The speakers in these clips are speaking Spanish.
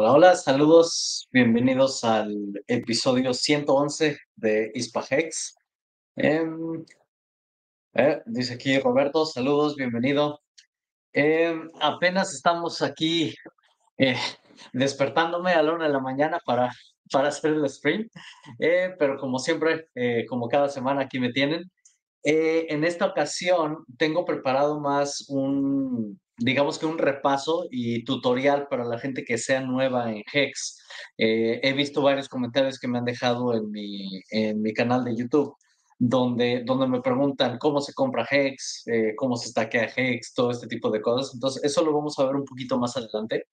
Hola, hola, saludos, bienvenidos al episodio 111 de Ispahex. Em, eh, dice aquí Roberto, saludos, bienvenido. Em, apenas estamos aquí eh, despertándome a la una de la mañana para, para hacer el stream, eh, pero como siempre, como cada semana aquí me tienen. En esta ocasión tengo preparado más un, digamos que un repaso y tutorial para la gente que sea nueva en Hex. Eh, he visto varios comentarios que me han dejado en mi, en mi canal de YouTube, donde, donde me preguntan cómo se compra Hex, eh, cómo se stackea Hex, todo este tipo de cosas. Entonces, eso lo vamos a ver un poquito más adelante.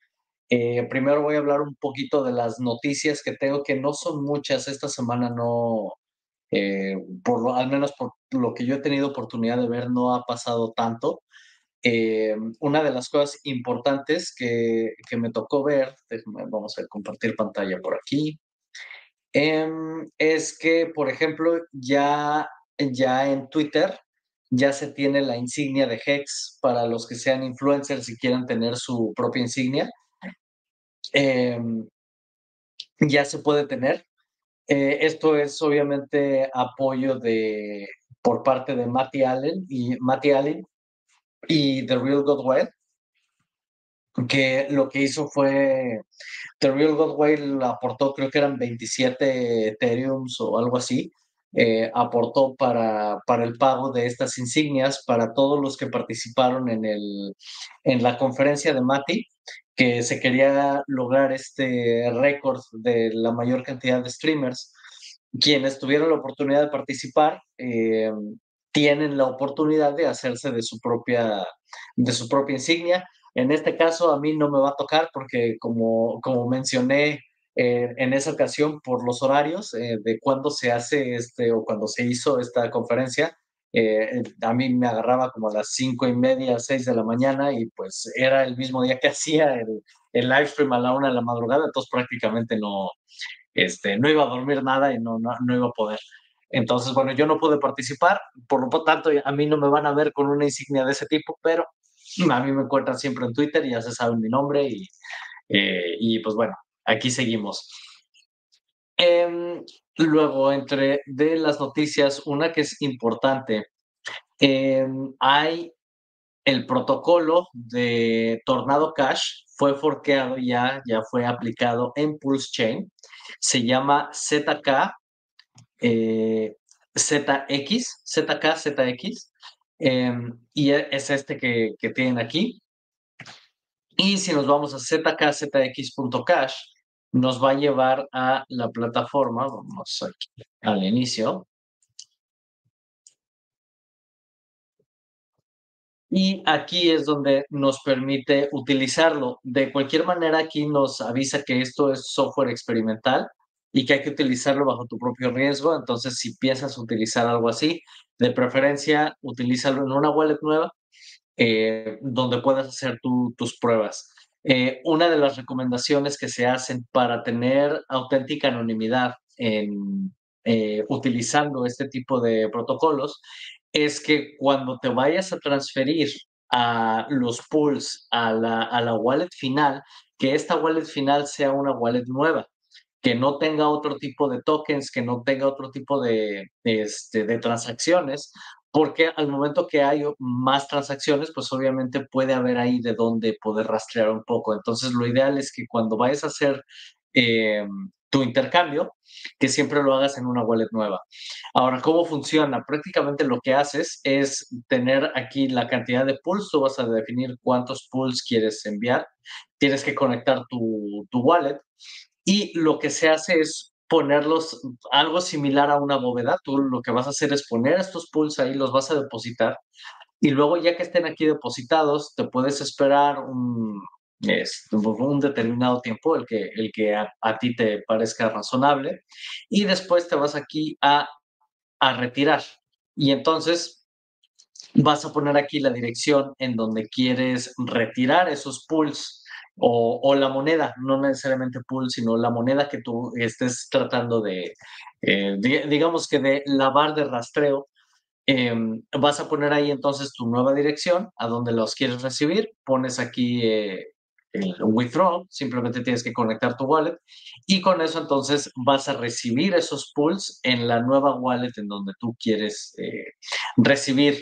Eh, primero voy a hablar un poquito de las noticias que tengo, que no son muchas. Esta semana no, por lo, al menos por lo que yo he tenido oportunidad de ver, no ha pasado tanto. Eh, una de las cosas importantes que, me tocó ver, vamos a compartir pantalla por aquí, em, es que, por ejemplo, ya, ya en Twitter ya se tiene la insignia de Hex para los que sean influencers y quieran tener su propia insignia. Em, ya se puede tener. Eh, esto es obviamente apoyo de, por parte de Matty Allen y Matty Allen y The Real God Way, que lo que hizo fue, The Real God Way aportó, creo que eran 27 Ethereum o algo así, eh, aportó para, para el pago de estas insignias para todos los que participaron en, el, en la conferencia de Mati, que se quería lograr este récord de la mayor cantidad de streamers. Quienes tuvieron la oportunidad de participar, eh, tienen la oportunidad de hacerse de su propia, de su propia insignia. En este caso a mí no me va a tocar porque como, como mencioné eh, en esa ocasión por los horarios eh, de cuando se hace este o cuando se hizo esta conferencia, eh, a mí me agarraba como a las cinco y media, seis de la mañana y pues era el mismo día que hacía el, el live stream a la una de la madrugada, entonces prácticamente no, este, no iba a dormir nada y no, no, no iba a poder. Entonces, bueno, yo no pude participar, por lo tanto, a mí no me van a ver con una insignia de ese tipo, pero a mí me encuentran siempre en Twitter ya se saben mi nombre y, eh, y pues bueno, aquí seguimos. Em, luego, entre de las noticias, una que es importante, em, hay el protocolo de Tornado Cash, fue forqueado ya, ya fue aplicado en Pulse Chain, se llama ZK eh, ZX, ZK, ZX, em, y e, es este que, que, tienen aquí. Y si nos vamos a zkzx.cash, nos va a llevar a la plataforma, vamos aquí al inicio. Y aquí es donde nos permite utilizarlo. De cualquier manera, aquí nos avisa que esto es software experimental y que hay que utilizarlo bajo tu propio riesgo. Entonces, si piensas utilizar algo así, de preferencia, utilízalo en una wallet nueva eh, donde puedas hacer tus pruebas. Eh, una de las recomendaciones que se hacen para tener auténtica anonimidad en, eh, utilizando este tipo de protocolos es que cuando te vayas a transferir a los pools a la, a la wallet final, que esta wallet final sea una wallet nueva que no tenga otro tipo de tokens, que no tenga otro tipo de, este, de transacciones, porque al momento que hay más transacciones, pues obviamente puede haber ahí de dónde poder rastrear un poco. Entonces, lo ideal es que cuando vayas a hacer em, tu intercambio, que siempre lo hagas en una wallet nueva. Ahora, ¿cómo funciona? Prácticamente lo que haces es tener aquí la cantidad de pools, tú vas a definir cuántos pools quieres enviar, tienes que conectar tu, tu wallet y lo que se hace es ponerlos algo similar a una bóveda. Tú lo que vas a hacer es poner estos pools ahí, los vas a depositar y luego ya que estén aquí depositados, te puedes esperar un, un determinado tiempo, el que, el que a, ti te parezca razonable, y después te vas aquí a, a retirar. Y entonces vas a poner aquí la dirección en donde quieres retirar esos pools o, la moneda, no necesariamente pool, sino la moneda que tú estés tratando de, eh, digamos que de lavar de rastreo. Em, vas a poner ahí entonces tu nueva dirección a donde los quieres recibir, pones aquí eh, el withdraw, simplemente tienes que conectar tu wallet y con eso entonces vas a recibir esos pools en la nueva wallet en donde tú quieres eh, recibir,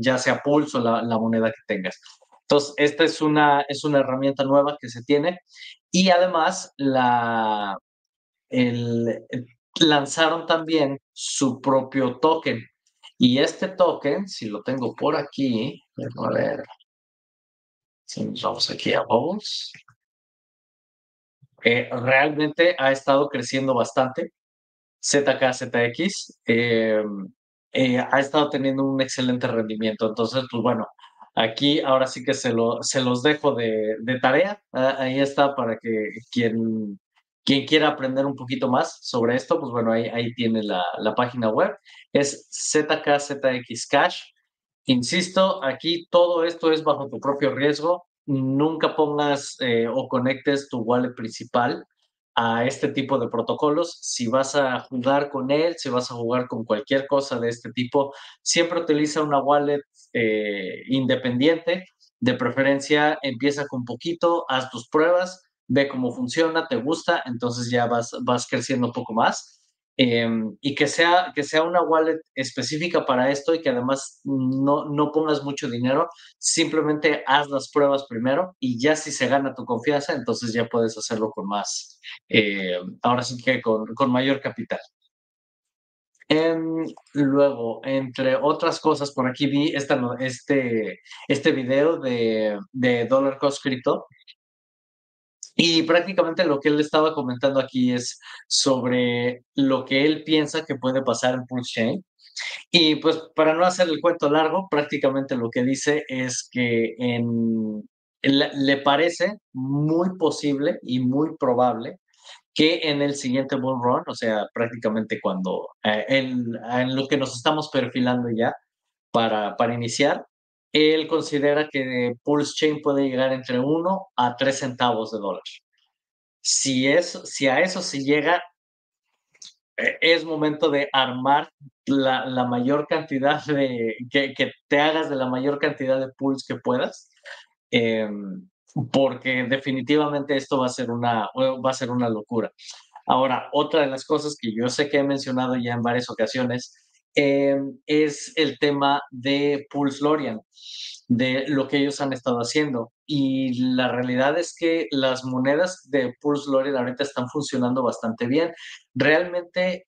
ya sea pools o la moneda que tengas. Entonces, esta es una, es una herramienta nueva que se tiene y además la, el, lanzaron también su propio token. Y este token, si lo tengo por aquí, a ver, si nos vamos aquí a Bubbles, eh, realmente ha estado creciendo bastante. ZKZX eh, eh, ha estado teniendo un excelente rendimiento. Entonces, pues bueno, Aquí ahora sí que se, lo, se los dejo de, tarea. Ah, ahí está para que quien, quien quiera aprender un poquito más sobre esto, pues bueno, ahí, ahí tiene la, página web. Es ZKZX Cash. Insisto, aquí todo esto es bajo tu propio riesgo. Nunca pongas eh, o conectes tu wallet principal a este tipo de protocolos. Si vas a jugar con él, si vas a jugar con cualquier cosa de este tipo, siempre utiliza una wallet eh, independiente. De preferencia, empieza con poquito, haz tus pruebas, ve cómo funciona, te gusta, entonces ya vas, vas creciendo un poco más. Em, y que sea, que sea una wallet específica para esto y que además no, no pongas mucho dinero, simplemente haz las pruebas primero y ya si se gana tu confianza, entonces ya puedes hacerlo con más, eh, ahora sí que con, con mayor capital. Em, luego, entre otras cosas, por aquí vi esta, este, este video de, de Dollar Cost Crypto y prácticamente lo que él estaba comentando aquí es sobre lo que él piensa que puede pasar en Pulse Chain. Y pues para no hacer el cuento largo, prácticamente lo que dice es que en, le parece muy posible y muy probable que en el siguiente bull run, o sea, prácticamente cuando eh, en, en, lo que nos estamos perfilando ya para, para iniciar, él considera que Pulse Chain puede llegar entre 1 a 3 centavos de dólar. Si, eso, si a eso se llega, eh, es momento de armar la, la mayor cantidad de, que, que, te hagas de la mayor cantidad de pools que puedas, eh, porque definitivamente esto va a ser una, va a ser una locura. Ahora, otra de las cosas que yo sé que he mencionado ya en varias ocasiones Em, es el tema de Pulse Lorian, de lo que ellos han estado haciendo. Y la realidad es que las monedas de Pulse Lorian ahorita están funcionando bastante bien. Realmente,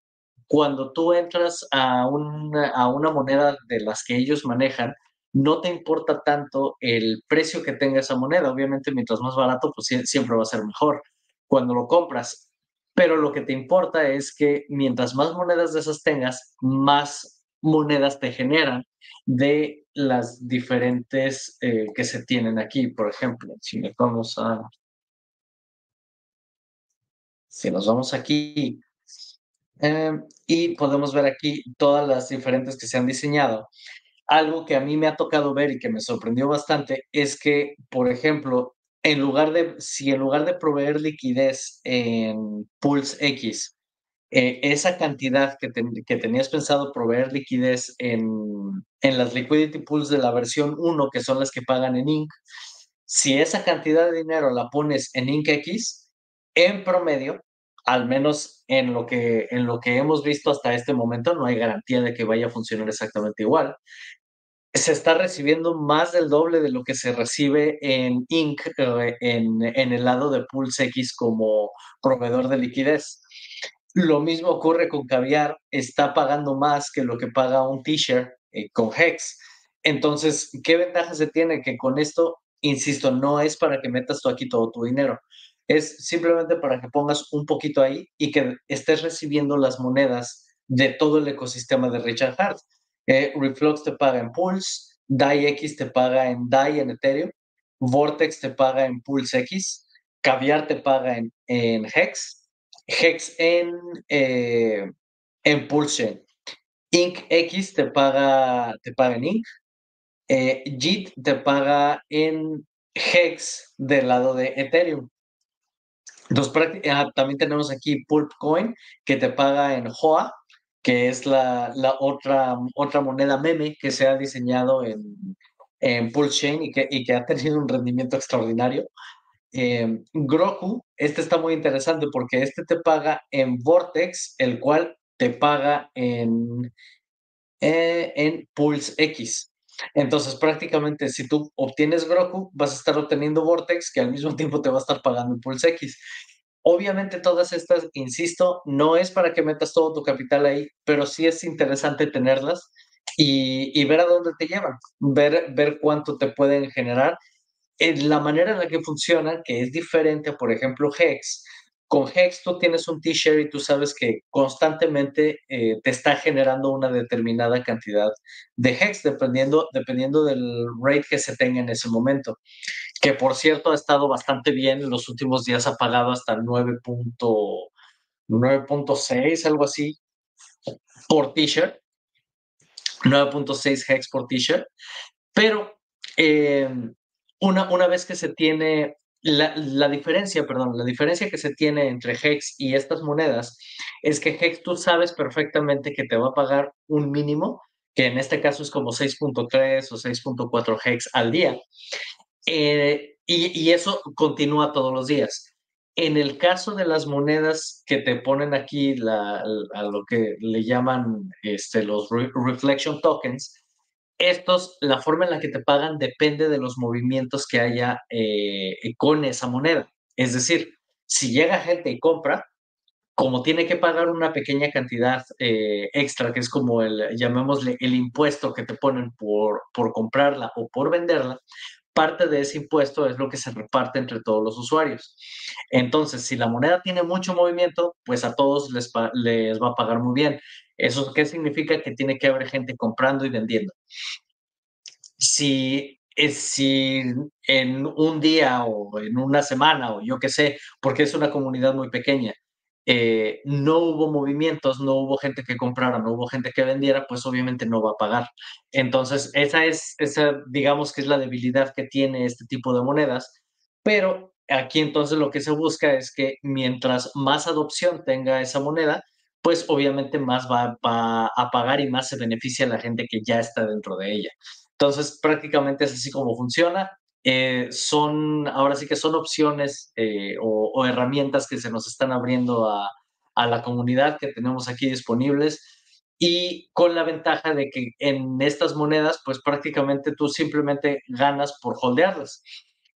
cuando tú entras a una, a una moneda de las que ellos manejan, no te importa tanto el precio que tenga esa moneda. Obviamente, mientras más barato, pues siempre va a ser mejor. Cuando lo compras pero lo que te importa es que mientras más monedas de esas tengas, más monedas te generan de las diferentes eh, que se tienen aquí. Por ejemplo, si nos vamos a... Si nos vamos aquí em, y podemos ver aquí todas las diferentes que se han diseñado. Algo que a mí me ha tocado ver y que me sorprendió bastante es que, por ejemplo, en lugar de, si en lugar de proveer liquidez en Pulse X, eh, esa cantidad que, que, tenías pensado proveer liquidez en, en las liquidity pools de la versión 1, que son las que pagan en Inc., si esa cantidad de dinero la pones en Inc. X, en promedio, al menos en lo, que, en lo que hemos visto hasta este momento, no hay garantía de que vaya a funcionar exactamente igual. Se está recibiendo más del doble de lo que se recibe en Inc. Eh, en, en el lado de Pulse X como proveedor de liquidez. Lo mismo ocurre con Caviar, está pagando más que lo que paga un t-shirt eh, con Hex. Entonces, ¿qué ventaja se tiene? Que con esto, insisto, no es para que metas tú aquí todo tu dinero, es simplemente para que pongas un poquito ahí y que estés recibiendo las monedas de todo el ecosistema de Richard Hart. Eh, Reflux te paga en Pulse, DAI-X te paga en DAI en Ethereum, Vortex te paga en Pulse X, Caviar te paga en, Hex Hex en, eh, en Pulse. Inc X te paga, te paga en Inc. Eh, JIT te paga en Hex del lado de Ethereum. Ah, también tenemos aquí Pulpcoin que te paga en HOA, que es la, la, otra, otra moneda meme que se ha diseñado en, en Pulse y que, y que ha tenido un rendimiento extraordinario. Eh, Groku, este está muy interesante porque este te paga en Vortex, el cual te paga en, eh, en Pulse X. Entonces, prácticamente, si tú obtienes Groku, vas a estar obteniendo Vortex, que al mismo tiempo te va a estar pagando en Pulse X. Obviamente, todas estas, insisto, no es para que metas todo tu capital ahí, pero sí es interesante tenerlas y, ver a dónde te llevan, ver, ver cuánto te pueden generar la manera en la que funciona, que es diferente, por ejemplo, Hex, con Hex tú tienes un t-shirt y tú sabes que constantemente eh, te está generando una determinada cantidad de Hex, dependiendo, dependiendo del rate que se tenga en ese momento. Que por cierto ha estado bastante bien, en los últimos días ha pagado hasta 9.6, algo así, por t-shirt. 9.6 Hex por t-shirt. Pero eh, una, una vez que se tiene la, la, diferencia, perdón, la diferencia que se tiene entre Hex y estas monedas es que Hex tú sabes perfectamente que te va a pagar un mínimo, que en este caso es como 6.3 o 6.4 Hex al día. Eh, y, eso continúa todos los días. En el caso de las monedas que te ponen aquí, a lo que le llaman este, los reflection tokens, estos, la forma en la que te pagan depende de los movimientos que haya eh, con esa moneda. Es decir, si llega gente y compra, como tiene que pagar una pequeña cantidad eh, extra, que es como el, llamémosle, el impuesto que te ponen por, por comprarla o por venderla, parte de ese impuesto es lo que se reparte entre todos los usuarios. Entonces, si la moneda tiene mucho movimiento, pues a todos les, les va a pagar muy bien. ¿Eso qué significa? Que tiene que haber gente comprando y vendiendo. Si, si en un día o en una semana o yo qué sé, porque es una comunidad muy pequeña, eh, no hubo movimientos, no hubo gente que comprara, no hubo gente que vendiera, pues obviamente no va a pagar. Entonces, esa es, esa, digamos que es la debilidad que tiene este tipo de monedas, pero aquí entonces lo que se busca es que mientras más adopción tenga esa moneda, pues obviamente más va, a pagar y más se beneficia la gente que ya está dentro de ella. Entonces, prácticamente es así como funciona. Eh, son, ahora sí que son opciones eh, o, herramientas que se nos están abriendo a, a, la comunidad que tenemos aquí disponibles y con la ventaja de que en estas monedas, pues prácticamente tú simplemente ganas por holdearlas.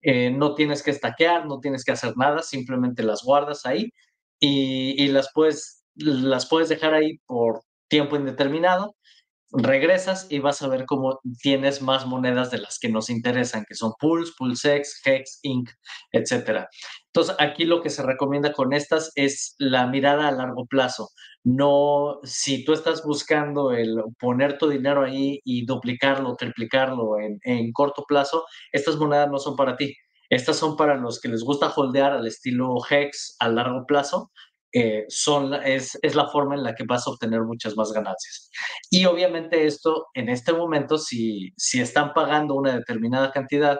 Eh, no tienes que estaquear, no tienes que hacer nada, simplemente las guardas ahí y, y las puedes las puedes dejar ahí por tiempo indeterminado, regresas y vas a ver cómo tienes más monedas de las que nos interesan, que son Pulse, PulseX, Hex, Inc., etc. Entonces, aquí lo que se recomienda con estas es la mirada a largo plazo. No, si tú estás buscando el poner tu dinero ahí y duplicarlo, triplicarlo en, en corto plazo, estas monedas no son para ti. Estas son para los que les gusta holdear al estilo Hex a largo plazo eh, son, es, es, la forma en la que vas a obtener muchas más ganancias. Y obviamente esto, en este momento, si, si están pagando una determinada cantidad,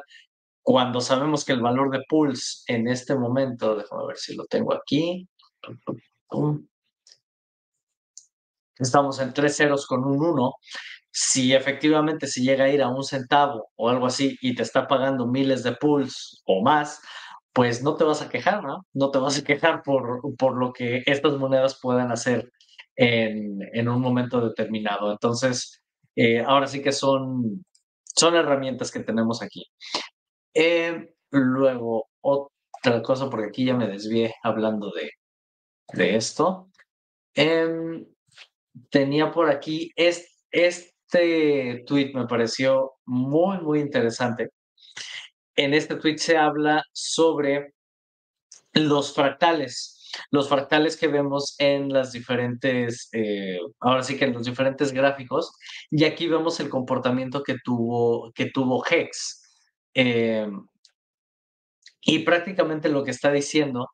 cuando sabemos que el valor de Pulse en este momento, déjame ver si lo tengo aquí, estamos en tres ceros con un 1, si efectivamente se llega a ir a un centavo o algo así y te está pagando miles de Pulse o más, pues no te vas a quejar, ¿no? No te vas a quejar por, por lo que estas monedas puedan hacer en, en un momento determinado. Entonces, eh, ahora sí que son, son herramientas que tenemos aquí. Eh, luego, otra cosa, porque aquí ya me desvié hablando de, de esto. Em, tenía por aquí este, este tweet me pareció muy, muy interesante. En este tweet se habla sobre los fractales, los fractales que vemos en las diferentes, eh, ahora sí que en los diferentes gráficos, y aquí vemos el comportamiento que tuvo, que tuvo Hex. Em, y prácticamente lo que está diciendo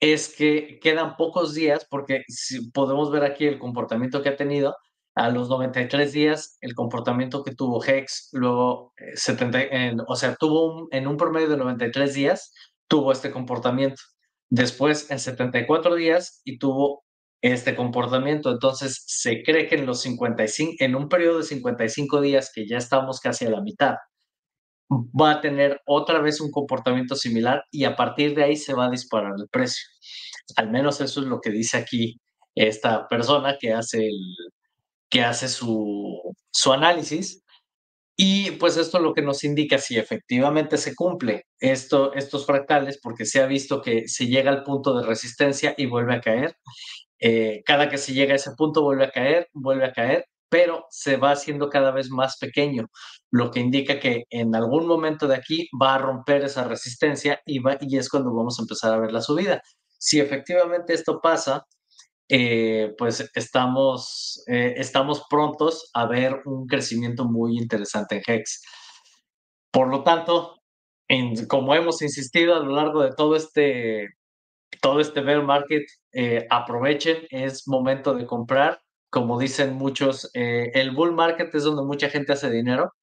es que quedan pocos días, porque si podemos ver aquí el comportamiento que ha tenido, a los 93 días, el comportamiento que tuvo Hex, luego 70, eh, o sea, tuvo en un promedio de 93 días, tuvo este comportamiento. Después, en 74 días, y tuvo este comportamiento. Entonces, se cree que en los 55, en un periodo de 55 días, que ya estamos casi a la mitad, va a tener otra vez un comportamiento similar y a partir de ahí se va a disparar el precio. Al menos eso es lo que dice aquí esta persona que hace, el, que hace su, su análisis. Y pues esto lo que nos indica si efectivamente se cumple esto, estos fractales, porque se ha visto que se llega al punto de resistencia y vuelve a caer. Eh, cada que se llega a ese punto vuelve a caer, vuelve a caer, pero se va haciendo cada vez más pequeño, lo que indica que en algún momento de aquí va a romper esa resistencia y, va, y es cuando vamos a empezar a ver la subida. Si efectivamente esto pasa, eh, pues estamos, eh, estamos prontos a ver un crecimiento muy interesante en HEX. Por lo tanto, en, como hemos insistido a lo largo de todo este, todo este bear market, eh, aprovechen, es momento de comprar como dicen muchos, eh, el bull market es donde mucha gente hace dinero,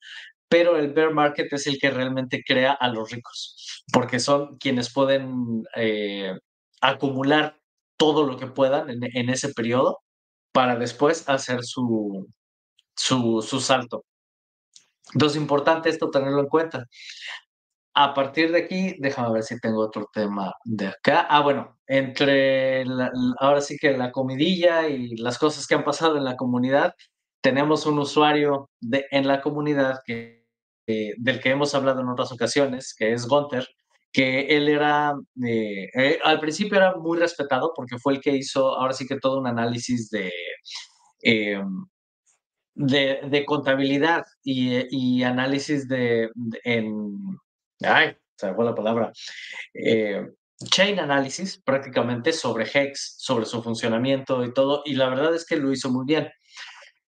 pero el bear market es el que realmente crea a los ricos, porque son quienes pueden eh, acumular todo lo que puedan en, ese periodo para después hacer su, su, su salto. Entonces, es importante esto tenerlo en cuenta. A partir de aquí, déjame ver si tengo otro tema de acá. Ah, bueno, entre ahora sí que la comidilla y las cosas que han pasado en la comunidad, tenemos un usuario de, en la comunidad que, del que hemos hablado en otras ocasiones, que es Gunter, que él era, eh, eh, al principio era muy respetado porque fue el que hizo ahora sí que todo un análisis de... Em, de, contabilidad y, análisis de, ay, se me fue la palabra, eh, chain analysis prácticamente sobre Hex, sobre su funcionamiento y todo, y la verdad es que lo hizo muy bien.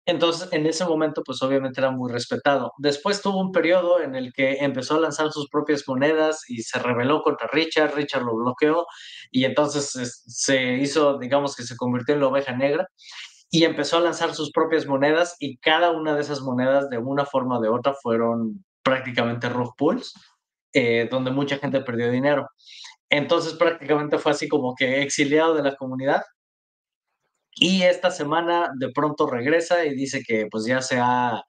Entonces, en ese momento, pues obviamente era muy respetado. Después tuvo un periodo en el que empezó a lanzar sus propias monedas y se rebeló contra Richard, Richard lo bloqueó y entonces se hizo, digamos que se convirtió en la oveja negra y empezó a lanzar sus propias monedas y cada una de esas monedas de una forma o de otra fueron prácticamente rug pulls eh, donde mucha gente perdió dinero. Entonces prácticamente fue así como que exiliado de la comunidad. Y esta semana de pronto regresa y dice que pues ya se ha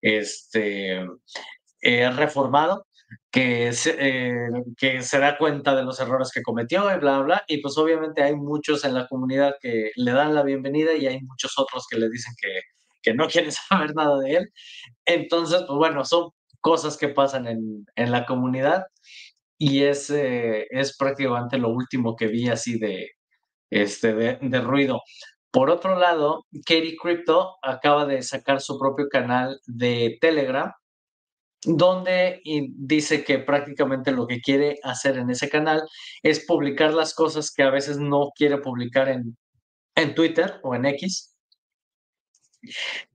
este, eh, reformado, que se, eh, que se da cuenta de los errores que cometió y bla, bla. Y pues obviamente hay muchos en la comunidad que le dan la bienvenida y hay muchos otros que le dicen que, que no quieren saber nada de él. Entonces, pues bueno, son cosas que pasan en, en la comunidad y es, eh, es prácticamente lo último que vi así de, este, de, de ruido. Por otro lado, Katie Crypto acaba de sacar su propio canal de Telegram, donde dice que prácticamente lo que quiere hacer en ese canal es publicar las cosas que a veces no quiere publicar en, en Twitter o en X,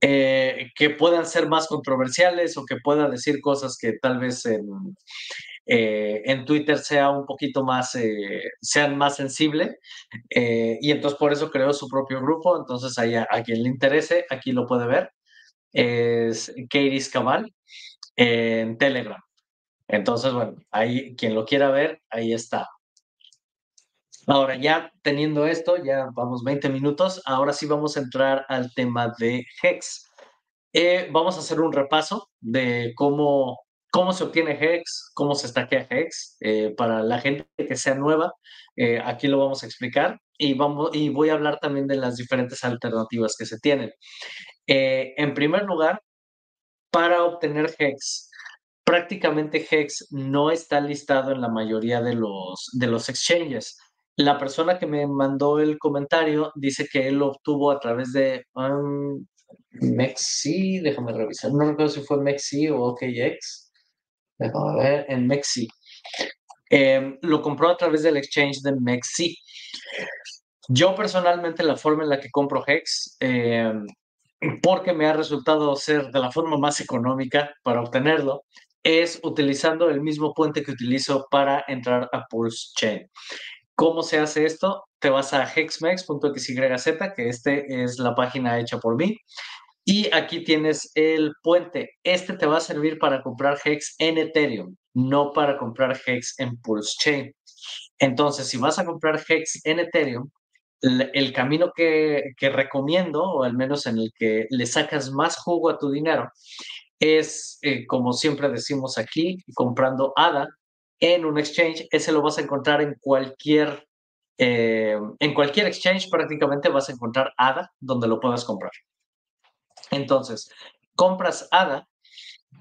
eh, que puedan ser más controversiales o que pueda decir cosas que tal vez en, eh, en Twitter sea un poquito más, eh, sean más sensible. y entonces por eso creó su propio grupo. Entonces ahí a, quien le interese, aquí lo puede ver. Es Katie Cabal en Telegram. Entonces, bueno, ahí quien lo quiera ver, ahí está. Ahora, ya teniendo esto, ya vamos 20 minutos, ahora sí vamos a entrar al tema de Hex. Eh, vamos a hacer un repaso de cómo, cómo se obtiene Hex, cómo se estaquea Hex. Eh, para la gente que sea nueva, eh, aquí lo vamos a explicar y, vamos, y voy a hablar también de las diferentes alternativas que se tienen. en primer lugar, para obtener Hex, prácticamente Hex no está listado en la mayoría de los, de los exchanges. La persona que me mandó el comentario dice que él lo obtuvo a través de um, Mexi, déjame revisar, no recuerdo si fue Mexi o OKX. Déjame ver, en Mexi. Em, lo compró a través del exchange de Mexi. Yo personalmente la forma en la que compro Hex, em, porque me ha resultado ser de la forma más económica para obtenerlo, es utilizando el mismo puente que utilizo para entrar a Pulse Chain. ¿Cómo se hace esto? Te vas a hexmex.xyz, que este es la página hecha por mí. Y aquí tienes el puente. Este te va a servir para comprar Hex en Ethereum, no para comprar Hex en Pulse Chain. Entonces, si vas a comprar Hex en Ethereum, el camino que, recomiendo, o al menos en el que le sacas más jugo a tu dinero, es, eh, como siempre decimos aquí, comprando ADA en un exchange. Ese lo vas a encontrar en cualquier, eh, en cualquier exchange prácticamente vas a encontrar ADA donde lo puedas comprar. Entonces, compras ADA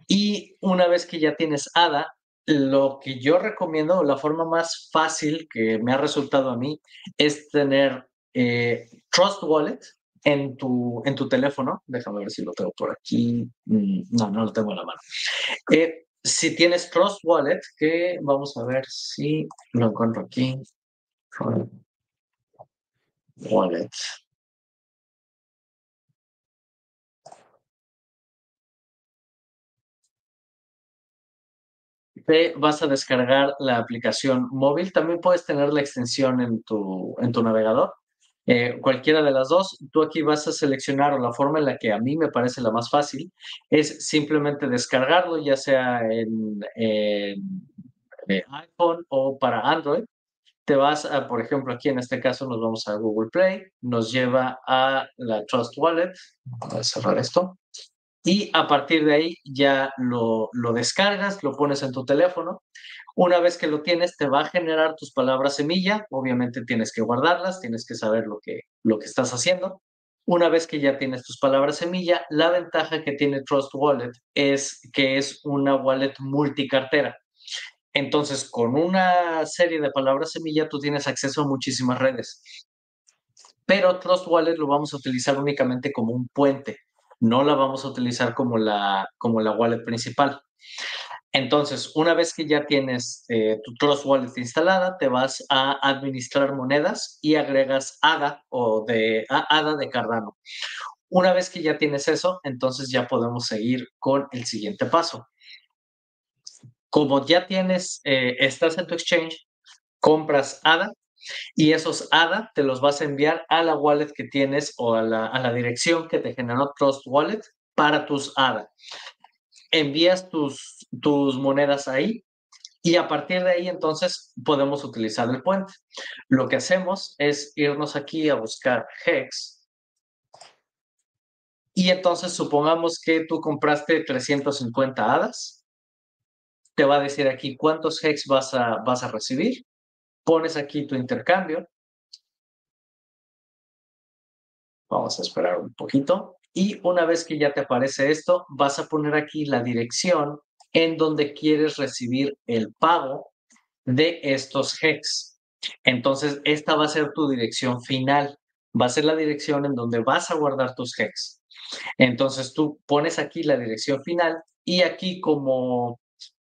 y una vez que ya tienes ADA, lo que yo recomiendo, la forma más fácil que me ha resultado a mí, es tener eh, Trust Wallet en tu, en tu teléfono. Déjame ver si lo tengo por aquí. Mm, no, no lo tengo en la mano. Eh, si tienes Trust Wallet, que vamos a ver si lo encuentro aquí. Wallet. Te vas a descargar la aplicación móvil. También puedes tener la extensión en tu, en tu navegador. Eh, cualquiera de las dos, tú aquí vas a seleccionar la forma en la que a mí me parece la más fácil es simplemente descargarlo, ya sea en, en eh, iPhone o para Android. Te vas a, por ejemplo, aquí en este caso nos vamos a Google Play, nos lleva a la Trust Wallet. Voy a cerrar esto y a partir de ahí ya lo, descargas, lo pones en tu teléfono. Una vez que lo tienes, te va a generar tus palabras semilla. Obviamente tienes que guardarlas, tienes que saber lo que, lo que estás haciendo. Una vez que ya tienes tus palabras semilla, la ventaja que tiene Trust Wallet es que es una wallet multicartera. Entonces, con una serie de palabras semilla, tú tienes acceso a muchísimas redes. Pero Trust Wallet lo vamos a utilizar únicamente como un puente no la vamos a utilizar como la, como la wallet principal. Entonces, una vez que ya tienes eh, tu Trust Wallet instalada, te vas a administrar monedas y agregas ADA o de ADA de Cardano. Una vez que ya tienes eso, entonces ya podemos seguir con el siguiente paso. Como ya tienes, eh, estás en tu exchange, compras ADA y esos ADA te los vas a enviar a la wallet que tienes o a la, dirección que te generó Trust Wallet para tus ADA. Envías tus, tus monedas ahí y a partir de ahí entonces podemos utilizar el puente. Lo que hacemos es irnos aquí a buscar Hex. Y entonces supongamos que tú compraste 350 hadas. Te va a decir aquí cuántos Hex vas a, vas a recibir pones aquí tu intercambio. Vamos a esperar un poquito. Y una vez que ya te aparece esto, vas a poner aquí la dirección en donde quieres recibir el pago de estos hex. Entonces, esta va a ser tu dirección final. Va a ser la dirección en donde vas a guardar tus hex. Entonces, tú pones aquí la dirección final y aquí como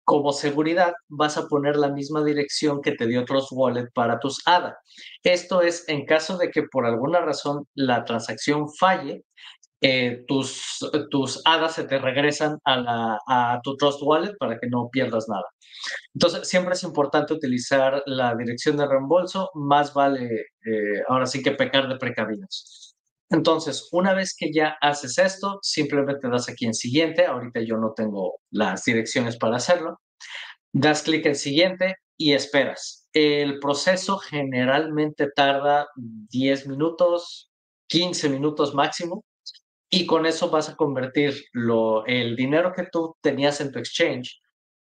como seguridad vas a poner la misma dirección que te dio Trust Wallet para tus ADA. Esto es en caso de que por alguna razón la transacción falle, eh, tus, tus ADA se te regresan a, tu Trust Wallet para que no pierdas nada. Entonces, siempre es importante utilizar la dirección de reembolso, más vale eh, ahora sí que pecar de precavidos. Entonces, una vez que ya haces esto, simplemente das aquí en siguiente. Ahorita yo no tengo las direcciones para hacerlo. Das clic en siguiente y esperas. El proceso generalmente tarda 10 minutos, 15 minutos máximo. Y con eso vas a convertir lo, el dinero que tú tenías en tu exchange,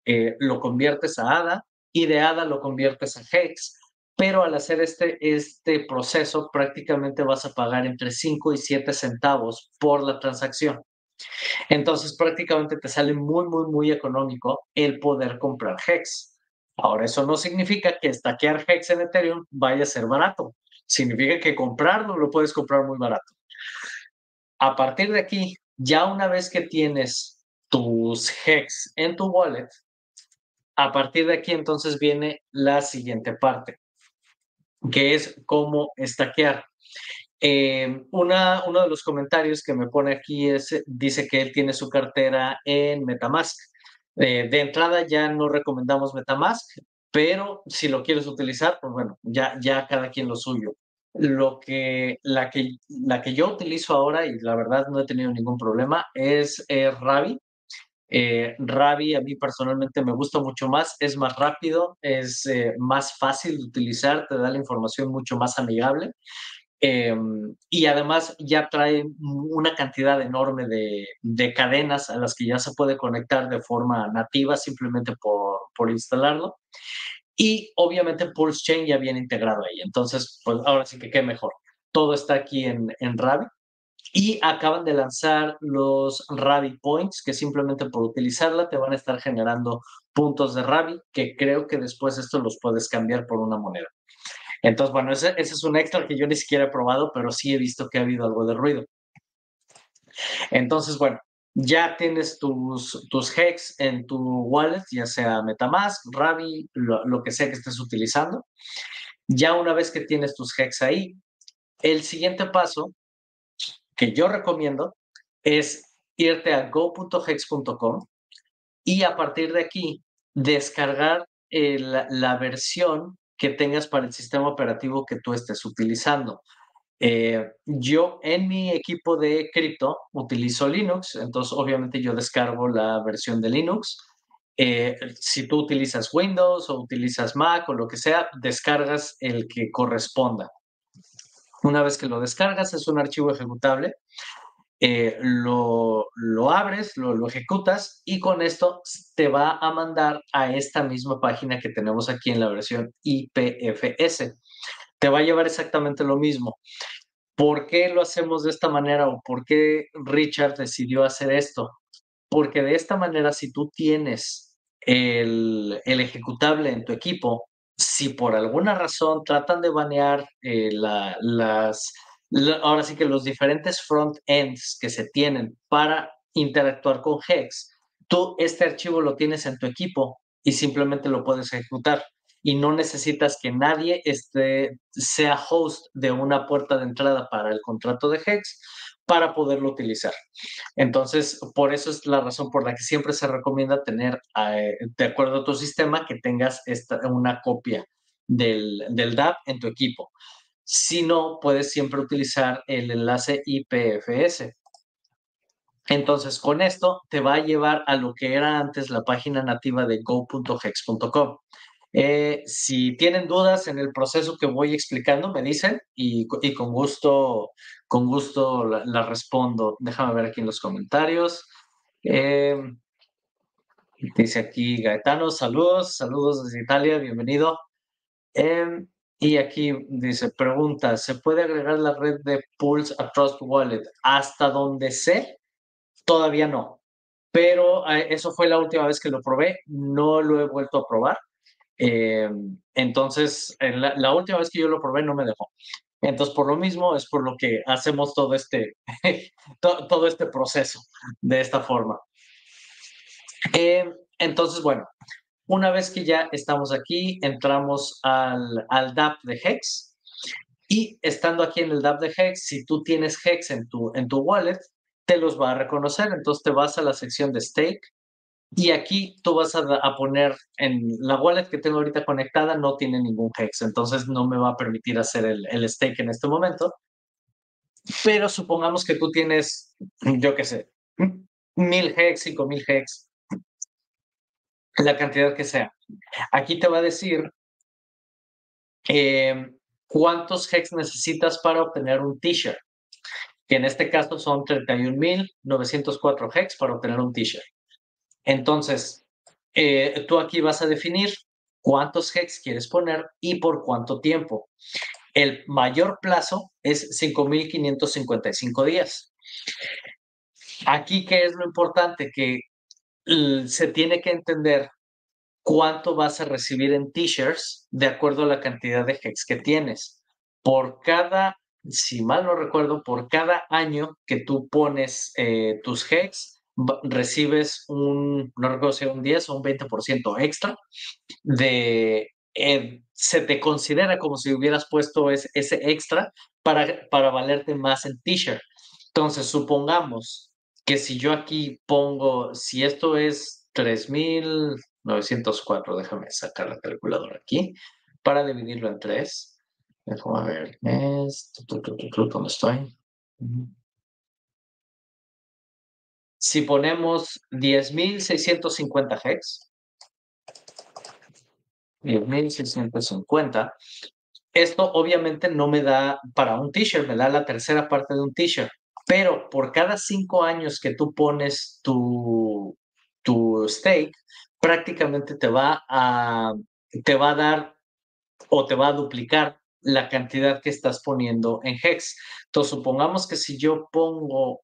eh, lo conviertes a ADA y de ADA lo conviertes a HEX pero al hacer este, este proceso prácticamente vas a pagar entre 5 y 7 centavos por la transacción. Entonces prácticamente te sale muy, muy, muy económico el poder comprar Hex. Ahora, eso no significa que stackear Hex en Ethereum vaya a ser barato. Significa que comprarlo lo puedes comprar muy barato. A partir de aquí, ya una vez que tienes tus Hex en tu wallet, a partir de aquí entonces viene la siguiente parte, que es cómo stackear. Eh, una, uno de los comentarios que me pone aquí es, dice que él tiene su cartera en Metamask. Eh, de entrada ya no recomendamos Metamask, pero si lo quieres utilizar, pues bueno, ya, ya cada quien lo suyo. Lo que, la, que, la que yo utilizo ahora, y la verdad no he tenido ningún problema, es eh, Ravi. Eh, Ravi a mí personalmente me gusta mucho más, es más rápido, es más fácil de utilizar, te da la información mucho más amigable. Em, y además ya trae una cantidad enorme de, de, cadenas a las que ya se puede conectar de forma nativa simplemente por, por instalarlo. Y obviamente Pulse Chain ya viene integrado ahí. Entonces, pues ahora sí que qué mejor. Todo está aquí en, en Rabbit. Y acaban de lanzar los Rabbit Points, que simplemente por utilizarla te van a estar generando puntos de Rabbit, que creo que después esto los puedes cambiar por una moneda. Entonces, bueno, ese, es un extra que yo ni siquiera he probado, pero sí he visto que ha habido algo de ruido. Entonces, bueno, ya tienes tus, tus hex en tu wallet, ya sea Metamask, Ravi, lo, que sea que estés utilizando. Ya una vez que tienes tus hex ahí, el siguiente paso que yo recomiendo es irte a go.hex.com y a partir de aquí descargar la versión que tengas para el sistema operativo que tú estés utilizando. Eh, yo en mi equipo de cripto utilizo Linux, entonces obviamente yo descargo la versión de Linux. Eh, si tú utilizas Windows o utilizas Mac o lo que sea, descargas el que corresponda. Una vez que lo descargas, es un archivo ejecutable eh, lo, lo, abres, lo, lo, ejecutas y con esto te va a mandar a esta misma página que tenemos aquí en la versión IPFS. Te va a llevar exactamente lo mismo. ¿Por qué lo hacemos de esta manera o por qué Richard decidió hacer esto? Porque de esta manera, si tú tienes el, el ejecutable en tu equipo, si por alguna razón tratan de banear eh, la, las ahora sí que los diferentes front-ends que se tienen para interactuar con Hex, tú este archivo lo tienes en tu equipo y simplemente lo puedes ejecutar. Y no necesitas que nadie esté, sea host de una puerta de entrada para el contrato de Hex para poderlo utilizar. Entonces, por eso es la razón por la que siempre se recomienda tener, eh, de acuerdo a tu sistema, que tengas esta, una copia del, del DAP en tu equipo. Si no, puedes siempre utilizar el enlace IPFS. Entonces, con esto te va a llevar a lo que era antes la página nativa de go.hex.com. Eh, si tienen dudas en el proceso que voy explicando, me dicen y, con gusto, con gusto la, respondo. Déjame ver aquí en los comentarios. Eh, dice aquí Gaetano, saludos, saludos desde Italia, bienvenido. Eh, y aquí dice, pregunta, ¿se puede agregar la red de Pulse a Trust Wallet? Hasta donde sé, todavía no. Pero eh, eso fue la última vez que lo probé, no lo he vuelto a probar. Eh, entonces, la, última vez que yo lo probé no me dejó. Entonces, por lo mismo, es por lo que hacemos todo este, todo, este proceso de esta forma. Eh, entonces, bueno, una vez que ya estamos aquí, entramos al, al DAP de Hex. Y estando aquí en el DAP de Hex, si tú tienes Hex en tu, en tu wallet, te los va a reconocer. Entonces te vas a la sección de Stake y aquí tú vas a, poner en la wallet que tengo ahorita conectada, no tiene ningún Hex. Entonces no me va a permitir hacer el, el stake en este momento. Pero supongamos que tú tienes, yo qué sé, mil Hex, cinco mil Hex la cantidad que sea. Aquí te va a decir eh, cuántos hex necesitas para obtener un t-shirt, que en este caso son 31.904 hex para obtener un t-shirt. Entonces, eh, tú aquí vas a definir cuántos hex quieres poner y por cuánto tiempo. El mayor plazo es 5.555 días. Aquí, ¿qué es lo importante? Que se tiene que entender cuánto vas a recibir en t-shirts de acuerdo a la cantidad de hex que tienes. Por cada, si mal no recuerdo, por cada año que tú pones eh, tus hex, recibes un, no recuerdo si un 10 o un 20% extra de, eh, se te considera como si hubieras puesto ese, ese extra para, para valerte más en t-shirt. Entonces, supongamos que si yo aquí pongo, si esto es 3904, déjame sacar la calculadora aquí para dividirlo en 3. Déjame ver, es, ¿dónde estoy? Si ponemos 10.650 hex, 10.650, esto obviamente no me da para un t-shirt, me da la tercera parte de un t-shirt, pero por cada cinco años que tú pones tu, tu stake, prácticamente te va a, te va a dar o te va a duplicar la cantidad que estás poniendo en Hex. Entonces, supongamos que si yo pongo,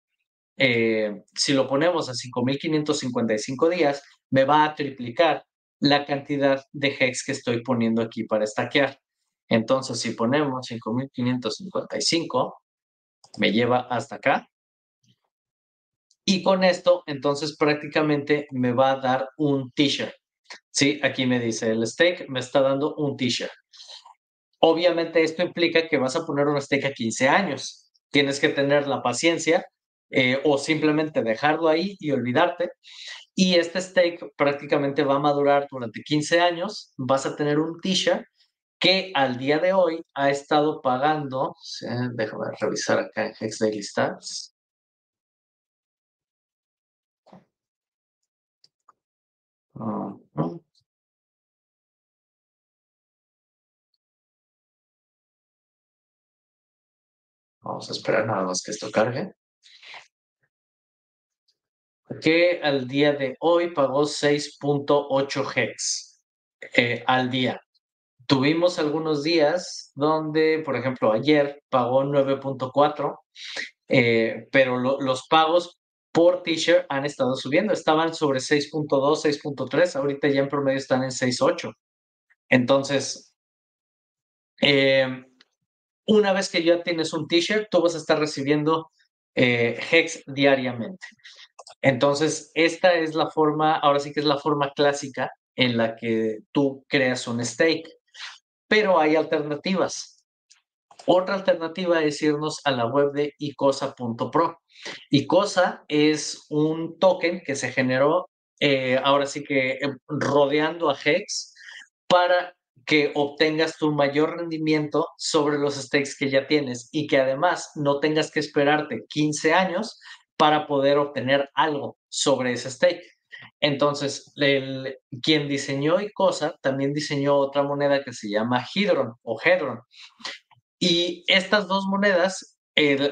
eh, si lo ponemos a 5.555 días, me va a triplicar la cantidad de Hex que estoy poniendo aquí para stackear. Entonces, si ponemos 5.555, me lleva hasta acá. Y con esto, entonces prácticamente me va a dar un t-shirt. Sí, aquí me dice el stake me está dando un t-shirt. Obviamente esto implica que vas a poner un stake a 15 años. Tienes que tener la paciencia eh, o simplemente dejarlo ahí y olvidarte. Y este stake prácticamente va a madurar durante 15 años. Vas a tener un t-shirt que al día de hoy ha estado pagando, déjame revisar acá en Hex Daily Stats. Vamos a esperar nada más que esto cargue. Que al día de hoy pagó 6.8 Hex eh, al día. Tuvimos algunos días donde, por ejemplo, ayer pagó 9.4, eh, pero los pagos por t-shirt han estado subiendo. Estaban sobre 6.2, 6.3, ahorita ya en promedio están en 6.8. Entonces, eh, una vez que ya tienes un t-shirt, tú vas a estar recibiendo Hex diariamente. Entonces, esta es la forma, ahora sí que es la forma clásica en la que tú creas un stake pero hay alternativas. Otra alternativa es irnos a la web de icosa.pro. Icosa es un token que se generó eh, ahora sí que eh, rodeando a Hex para que obtengas tu mayor rendimiento sobre los stakes que ya tienes y que además no tengas que esperarte 15 años para poder obtener algo sobre ese stake. Entonces, quien diseñó ICOSA también diseñó otra moneda que se llama Hydron o Hedron. Y estas dos monedas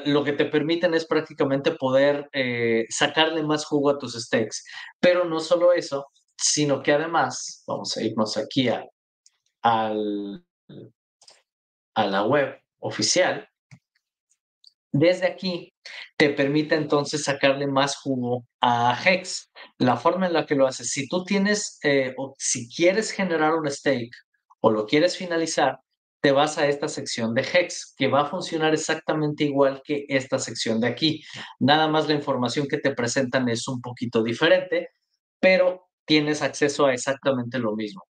lo que te permiten es prácticamente poder eh, sacarle más jugo a tus stakes. Pero no solo eso, sino que además, vamos a irnos aquí a la web oficial, desde aquí te permite entonces sacarle más jugo a Hex. La forma en la que lo haces, si tú tienes eh, o si quieres generar un stake o lo quieres finalizar, te vas a esta sección de Hex, que va a funcionar exactamente igual que esta sección de aquí. Nada más la información que te presentan es un poquito diferente, pero tienes acceso a exactamente lo mismo.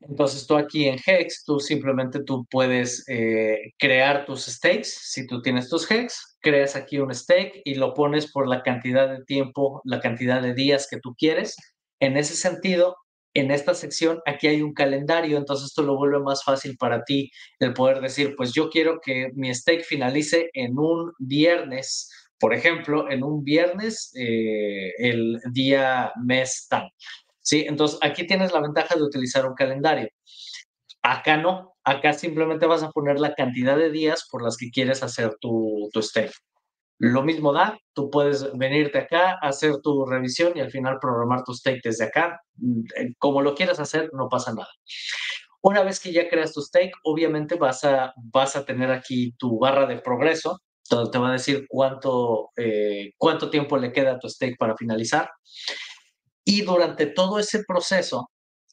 Entonces tú aquí en Hex, tú simplemente tú puedes eh, crear tus stakes. Si tú tienes tus Hex, creas aquí un stake y lo pones por la cantidad de tiempo, la cantidad de días que tú quieres. En ese sentido, en esta sección aquí hay un calendario, entonces esto lo vuelve más fácil para ti el poder decir, pues yo quiero que mi stake finalice en un viernes, por ejemplo, en un viernes, eh, el día mes tal. ¿Sí? Entonces, aquí tienes la ventaja de utilizar un calendario. Acá no, acá simplemente vas a poner la cantidad de días por las que quieres hacer tu, tu. Lo mismo da, tú puedes venirte acá, hacer tu revisión y al final programar tu stake desde acá. Mm, como lo quieras hacer, no pasa nada. Una vez que ya creas tu stake, obviamente vas a, vas a tener aquí tu barra de progreso te va a decir cuánto, eh, cuánto tiempo le queda a tu stake para finalizar. Y durante todo ese proceso,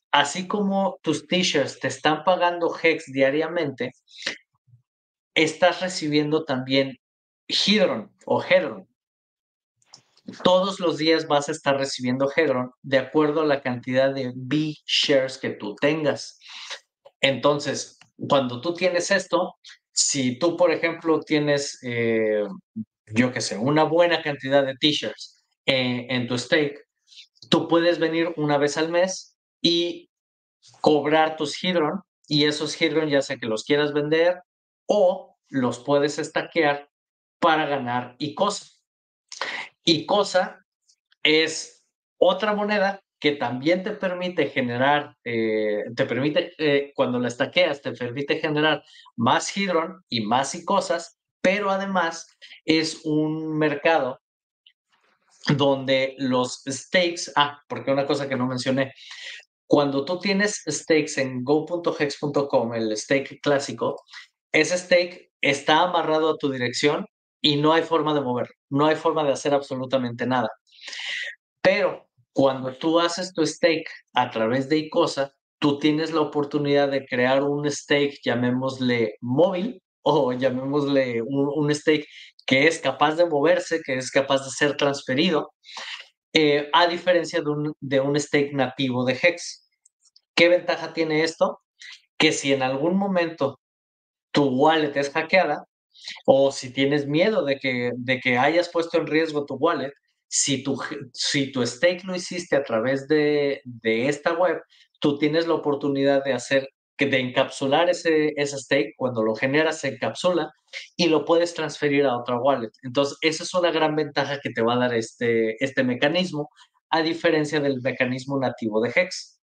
así como tus t-shirts te están pagando Hex diariamente, estás recibiendo también Hedron o Hedron. Todos los días vas a estar recibiendo Hedron de acuerdo a la cantidad de B shares que tú tengas. Entonces, cuando tú tienes esto, si tú, por ejemplo, tienes, eh, yo qué sé, una buena cantidad de t-shirts en, en tu stake, tú puedes venir una vez al mes y cobrar tus Hydron y esos Hydron ya sea que los quieras vender o los puedes estaquear para ganar ICOSA. ICOSA es otra moneda que también te permite generar, eh, te permite, eh, cuando la estaqueas, te permite generar más Hydron y más ICOSAS, pero además es un mercado donde los stakes, ah, porque una cosa que no mencioné, cuando tú tienes stakes en go.hex.com, el stake clásico, ese stake está amarrado a tu dirección y no hay forma de moverlo, no hay forma de hacer absolutamente nada. Pero cuando tú haces tu stake a través de ICOSA, tú tienes la oportunidad de crear un stake, llamémosle móvil o llamémosle un, un stake que es capaz de moverse, que es capaz de ser transferido, eh, a diferencia de un, de un stake nativo de Hex. ¿Qué ventaja tiene esto? Que si en algún momento tu wallet es hackeada o si tienes miedo de que, de que hayas puesto en riesgo tu wallet, si tu, si tu stake lo hiciste a través de, de esta web, tú tienes la oportunidad de hacer que de encapsular ese, ese stake, cuando lo generas se encapsula y lo puedes transferir a otra wallet. Entonces, esa es una gran ventaja que te va a dar este, este mecanismo, a diferencia del mecanismo nativo de Hex.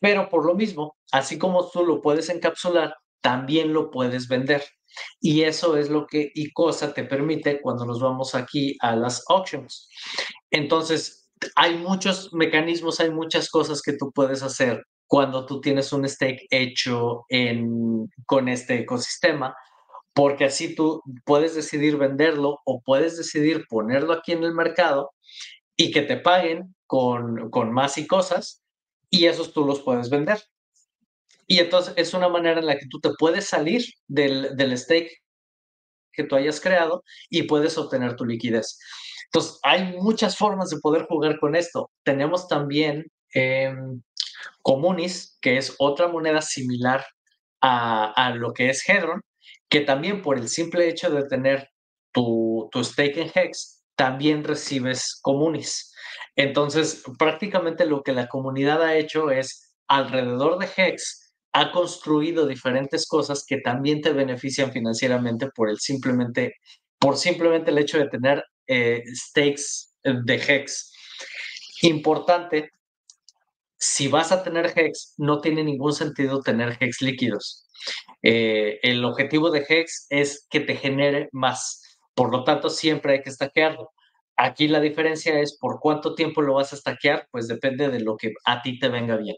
Pero por lo mismo, así como tú lo puedes encapsular, también lo puedes vender. Y eso es lo que ICOSA te permite cuando nos vamos aquí a las auctions. Entonces, hay muchos mecanismos, hay muchas cosas que tú puedes hacer cuando tú tienes un stake hecho en, con este ecosistema, porque así tú puedes decidir venderlo o puedes decidir ponerlo aquí en el mercado y que te paguen con, con más y cosas y esos tú los puedes vender. Y entonces es una manera en la que tú te puedes salir del, del stake que tú hayas creado y puedes obtener tu liquidez. Entonces, hay muchas formas de poder jugar con esto. Tenemos también eh, Comunis, que es otra moneda similar a, lo que es Hedron, que también por el simple hecho de tener tu, tu stake en Hex, también recibes Comunis. Entonces, prácticamente lo que la comunidad ha hecho es, alrededor de Hex, ha construido diferentes cosas que también te benefician financieramente por el simplemente, por simplemente el hecho de tener eh, stakes de Hex. Importante si vas a tener Hex, no tiene ningún sentido tener Hex líquidos. Eh, el objetivo de Hex es que te genere más. Por lo tanto, siempre hay que stackearlo. Aquí la diferencia es por cuánto tiempo lo vas a stackear, pues depende de lo que a ti te venga bien.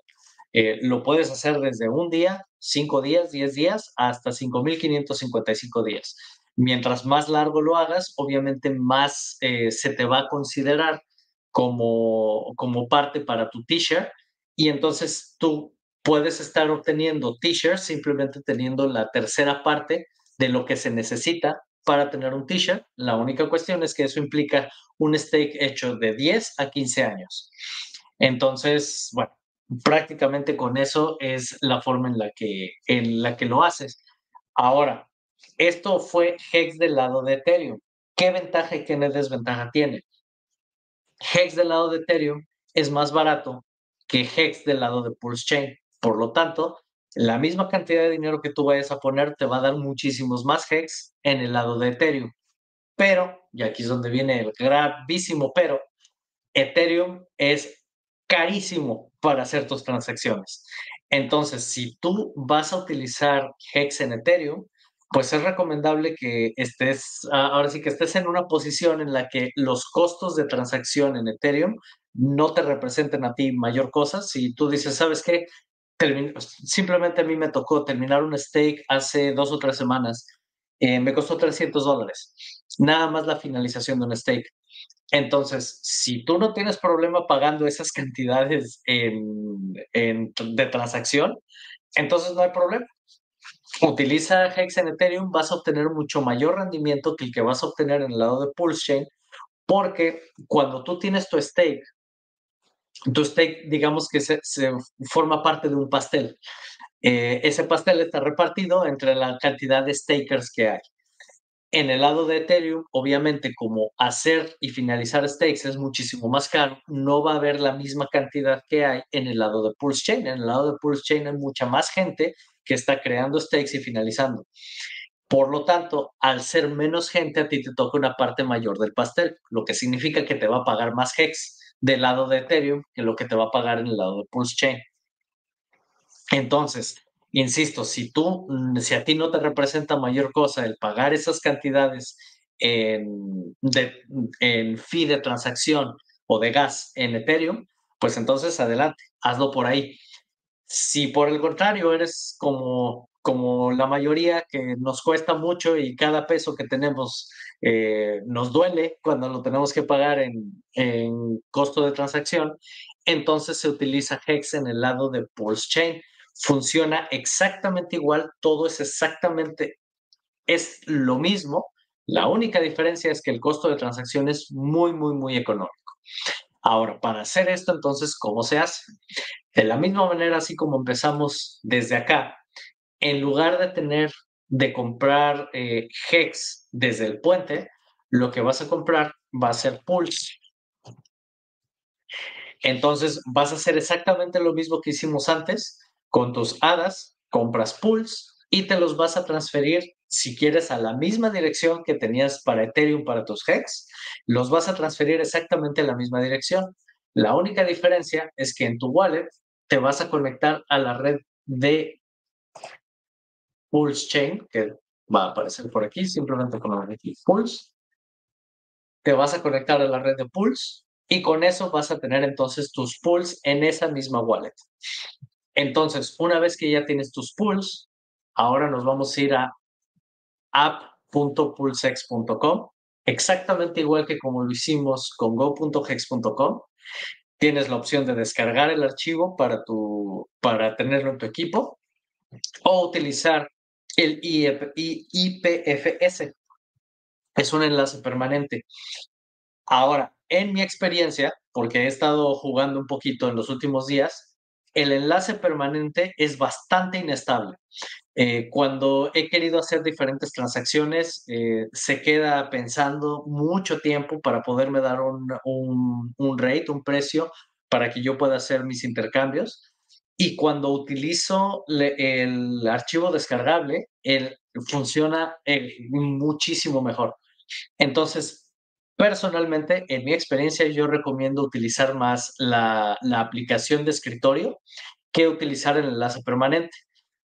Eh, lo puedes hacer desde un día, cinco días, diez días, hasta 5.555 días. Mientras más largo lo hagas, obviamente más eh, se te va a considerar como, como parte para tu t-shirt y entonces tú puedes estar obteniendo t-shirts simplemente teniendo la tercera parte de lo que se necesita para tener un t-shirt. La única cuestión es que eso implica un stake hecho de 10 a 15 años. Entonces, bueno, prácticamente con eso es la forma en la que, en la que lo haces. Ahora, esto fue Hex del lado de Ethereum. ¿Qué ventaja y qué desventaja tiene? Hex del lado de Ethereum es más barato que Hex del lado de Pulse Chain. Por lo tanto, la misma cantidad de dinero que tú vayas a poner te va a dar muchísimos más Hex en el lado de Ethereum. Pero, y aquí es donde viene el gravísimo pero, Ethereum es carísimo para hacer tus transacciones. Entonces, si tú vas a utilizar Hex en Ethereum, pues es recomendable que estés, ah, ahora sí que estés en una posición en la que los costos de transacción en Ethereum no te representen a ti mayor cosa. Si tú dices, ¿sabes qué? simplemente a mí me tocó terminar un stake hace dos o tres semanas eh, me costó 300 dólares. Nada más la finalización de un stake. Entonces, si tú no tienes problema pagando esas cantidades de transacción, entonces no hay problema. Utiliza Hex en Ethereum, vas a obtener mucho mayor rendimiento que el que vas a obtener en el lado de Pulse Chain, porque cuando tú tienes tu stake, stake, digamos que se, forma parte de un pastel. Eh, ese pastel está repartido entre la cantidad de stakers que hay. En el lado de Ethereum, obviamente, como hacer y finalizar stakes es muchísimo más caro, no va a haber la misma cantidad que hay en el lado de Pulse Chain. En el lado de Pulse Chain hay mucha más gente que está creando stakes y finalizando. Por lo tanto, al ser menos gente, a ti te toca una parte mayor del pastel, lo que significa que te va a pagar más hex del lado de Ethereum que lo que te va a pagar en el lado de Pulse Chain. Entonces, insisto, si tú, si a ti no te representa mayor cosa el pagar esas cantidades en, en fee de transacción o de gas en Ethereum, pues entonces adelante, hazlo por ahí. Si por el contrario eres como, como la mayoría que nos cuesta mucho y cada peso que tenemos eh, nos duele cuando lo tenemos que pagar en, costo de transacción, entonces se utiliza Hex en el lado de Pulse Chain. Funciona exactamente igual, todo es exactamente, es lo mismo. La única diferencia es que el costo de transacción es muy, muy, muy económico. Ahora, para hacer esto, entonces, ¿cómo se hace? De la misma manera, así como empezamos desde acá, en lugar de tener, de comprar eh, Hex desde el puente, lo que vas a comprar va a ser Pulse. Entonces, vas a hacer exactamente lo mismo que hicimos antes. Con tus hadas, compras Pulse y te los vas a transferir, si quieres, a la misma dirección que tenías para Ethereum para tus Hex. Los vas a transferir exactamente a la misma dirección. La única diferencia es que en tu wallet te vas a conectar a la red de Pulse Chain, que va a aparecer por aquí, simplemente con aquí Pulse. Te vas a conectar a la red de Pulse y con eso vas a tener entonces tus Pulse en esa misma wallet. Entonces, una vez que ya tienes tus Pulse, ahora nos vamos a ir a app.pulsex.com, exactamente igual que como lo hicimos con go.hex.com tienes la opción de descargar el archivo para, tu, para tenerlo en tu equipo o utilizar el IPFS. Es un enlace permanente. Ahora, en mi experiencia, porque he estado jugando un poquito en los últimos días, el enlace permanente es bastante inestable. Eh, cuando he querido hacer diferentes transacciones, eh, se queda pensando mucho tiempo para poderme dar un, un, rate, un precio, para que yo pueda hacer mis intercambios. Y cuando utilizo el archivo descargable, él funciona eh, muchísimo mejor. Entonces, Personalmente, en mi experiencia, yo recomiendo utilizar más la, aplicación de escritorio que utilizar el enlace permanente.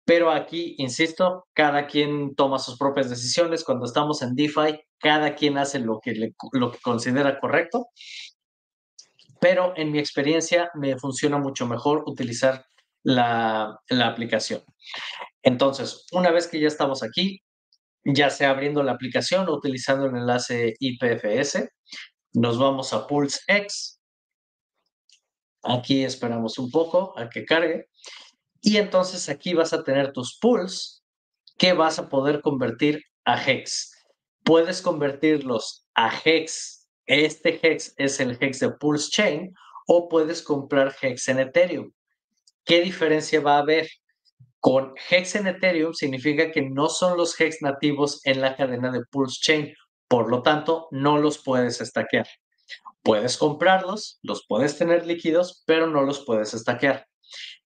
Pero aquí, insisto, cada quien toma sus propias decisiones. Cuando estamos en DeFi, cada quien hace lo que, lo que considera correcto. Pero en mi experiencia me funciona mucho mejor utilizar la, aplicación. Entonces, una vez que ya estamos aquí, ya sea abriendo la aplicación o utilizando el enlace IPFS. Nos vamos a Pulse X. Aquí esperamos un poco a que cargue. Y entonces aquí vas a tener tus pools que vas a poder convertir a Hex. Puedes convertirlos a Hex. Este Hex es el Hex de Pulse Chain o puedes comprar Hex en Ethereum. ¿Qué diferencia va a haber? Con Hex en Ethereum significa que no son los Hex nativos en la cadena de Pulse Chain, por lo tanto, no los puedes estaquear. Puedes comprarlos, los puedes tener líquidos, pero no los puedes estaquear.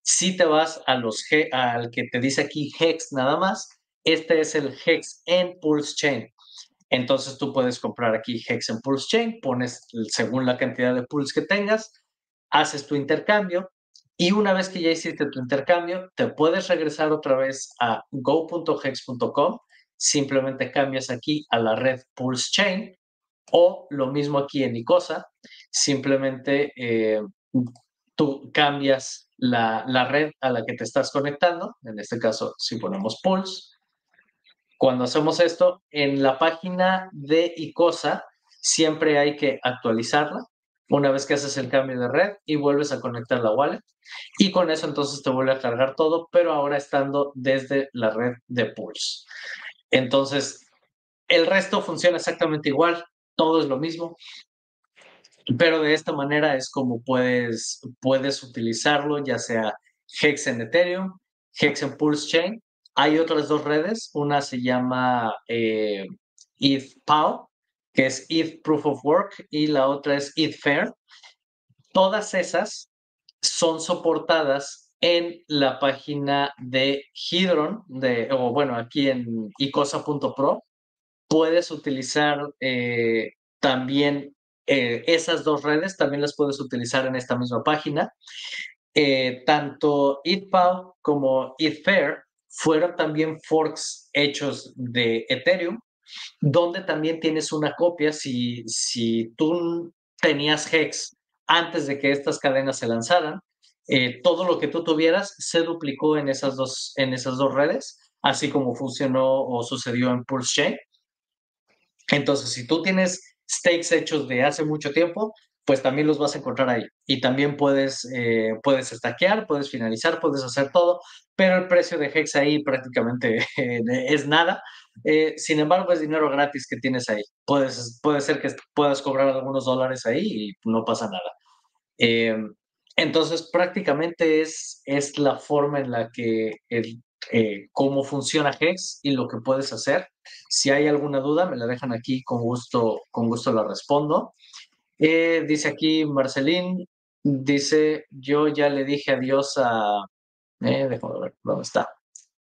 Si te vas al que te dice aquí Hex nada más, este es el Hex en Pulse Chain. Entonces tú puedes comprar aquí Hex en Pulse Chain, pones según la cantidad de pools que tengas, haces tu intercambio, y una vez que ya hiciste tu intercambio, te puedes regresar otra vez a go.hex.com. Simplemente cambias aquí a la red Pulse Chain o lo mismo aquí en Icosa. Simplemente eh, tú cambias la, la red a la que te estás conectando. En este caso, si ponemos Pulse, cuando hacemos esto, en la página de ICOSA siempre hay que actualizarla una vez que haces el cambio de red y vuelves a conectar la wallet. Y con eso entonces te vuelve a cargar todo, pero ahora estando desde la red de Pulse. Entonces, el resto funciona exactamente igual, todo es lo mismo, pero de esta manera es como puedes, puedes utilizarlo, ya sea Hex en Ethereum, Hex en Pulse Chain. Hay otras dos redes, una se llama eh, ETHPAO, que es ETH Proof of Work, y la otra es ETH Fair. Todas esas son soportadas en la página de Hydron, de, o bueno, aquí en icosa.pro. Puedes utilizar eh, también eh, esas dos redes, también las puedes utilizar en esta misma página. Eh, tanto ETHPAO como ETHFair fueron también forks hechos de Ethereum donde también tienes una copia si, si tú tenías Hex antes de que estas cadenas se lanzaran, eh, todo lo que tú tuvieras se duplicó en esas, dos, en esas dos redes, así como funcionó o sucedió en Pulse Chain. Entonces, si tú tienes stakes hechos de hace mucho tiempo, pues también los vas a encontrar ahí. Y también puedes, eh, puedes stackear, puedes finalizar, puedes hacer todo, pero el precio de Hex ahí prácticamente es nada. Eh, sin embargo, es dinero gratis que tienes ahí. Puedes, puede ser que puedas cobrar algunos dólares ahí y no pasa nada. Eh, entonces, prácticamente es, es la forma en la que el, eh, cómo funciona Hex y lo que puedes hacer. Si hay alguna duda, me la dejan aquí, con gusto, con gusto la respondo. dice aquí Marcelín, dice, yo ya le dije adiós a... déjame ver, ¿dónde está?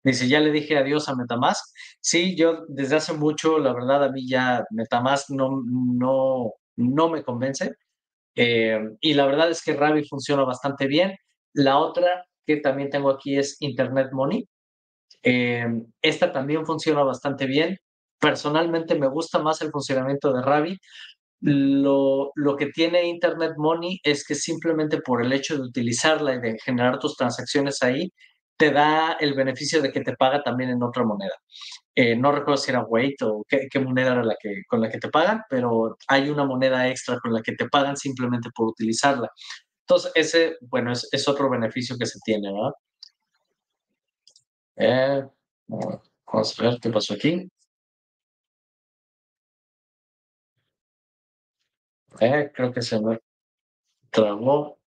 Dice, ya le dije adiós a Metamask. Sí, yo desde hace mucho, la verdad, a mí ya Metamask no, no, no me convence. Eh, y la verdad es que Ravi funciona bastante bien. La otra que también tengo aquí es Internet Money. Eh, esta también funciona bastante bien. Personalmente me gusta más el funcionamiento de Ravi. Lo, lo, que tiene Internet Money es que simplemente por el hecho de utilizarla y de generar tus transacciones ahí, te da el beneficio de que te paga también en otra moneda. Eh, no recuerdo si era Wait o qué, moneda era la que, con la que te pagan, pero hay una moneda extra con la que te pagan simplemente por utilizarla. Entonces, ese, bueno, es, otro beneficio que se tiene, ¿verdad? Eh, vamos a ver qué pasó aquí. Eh, creo que se me trabó.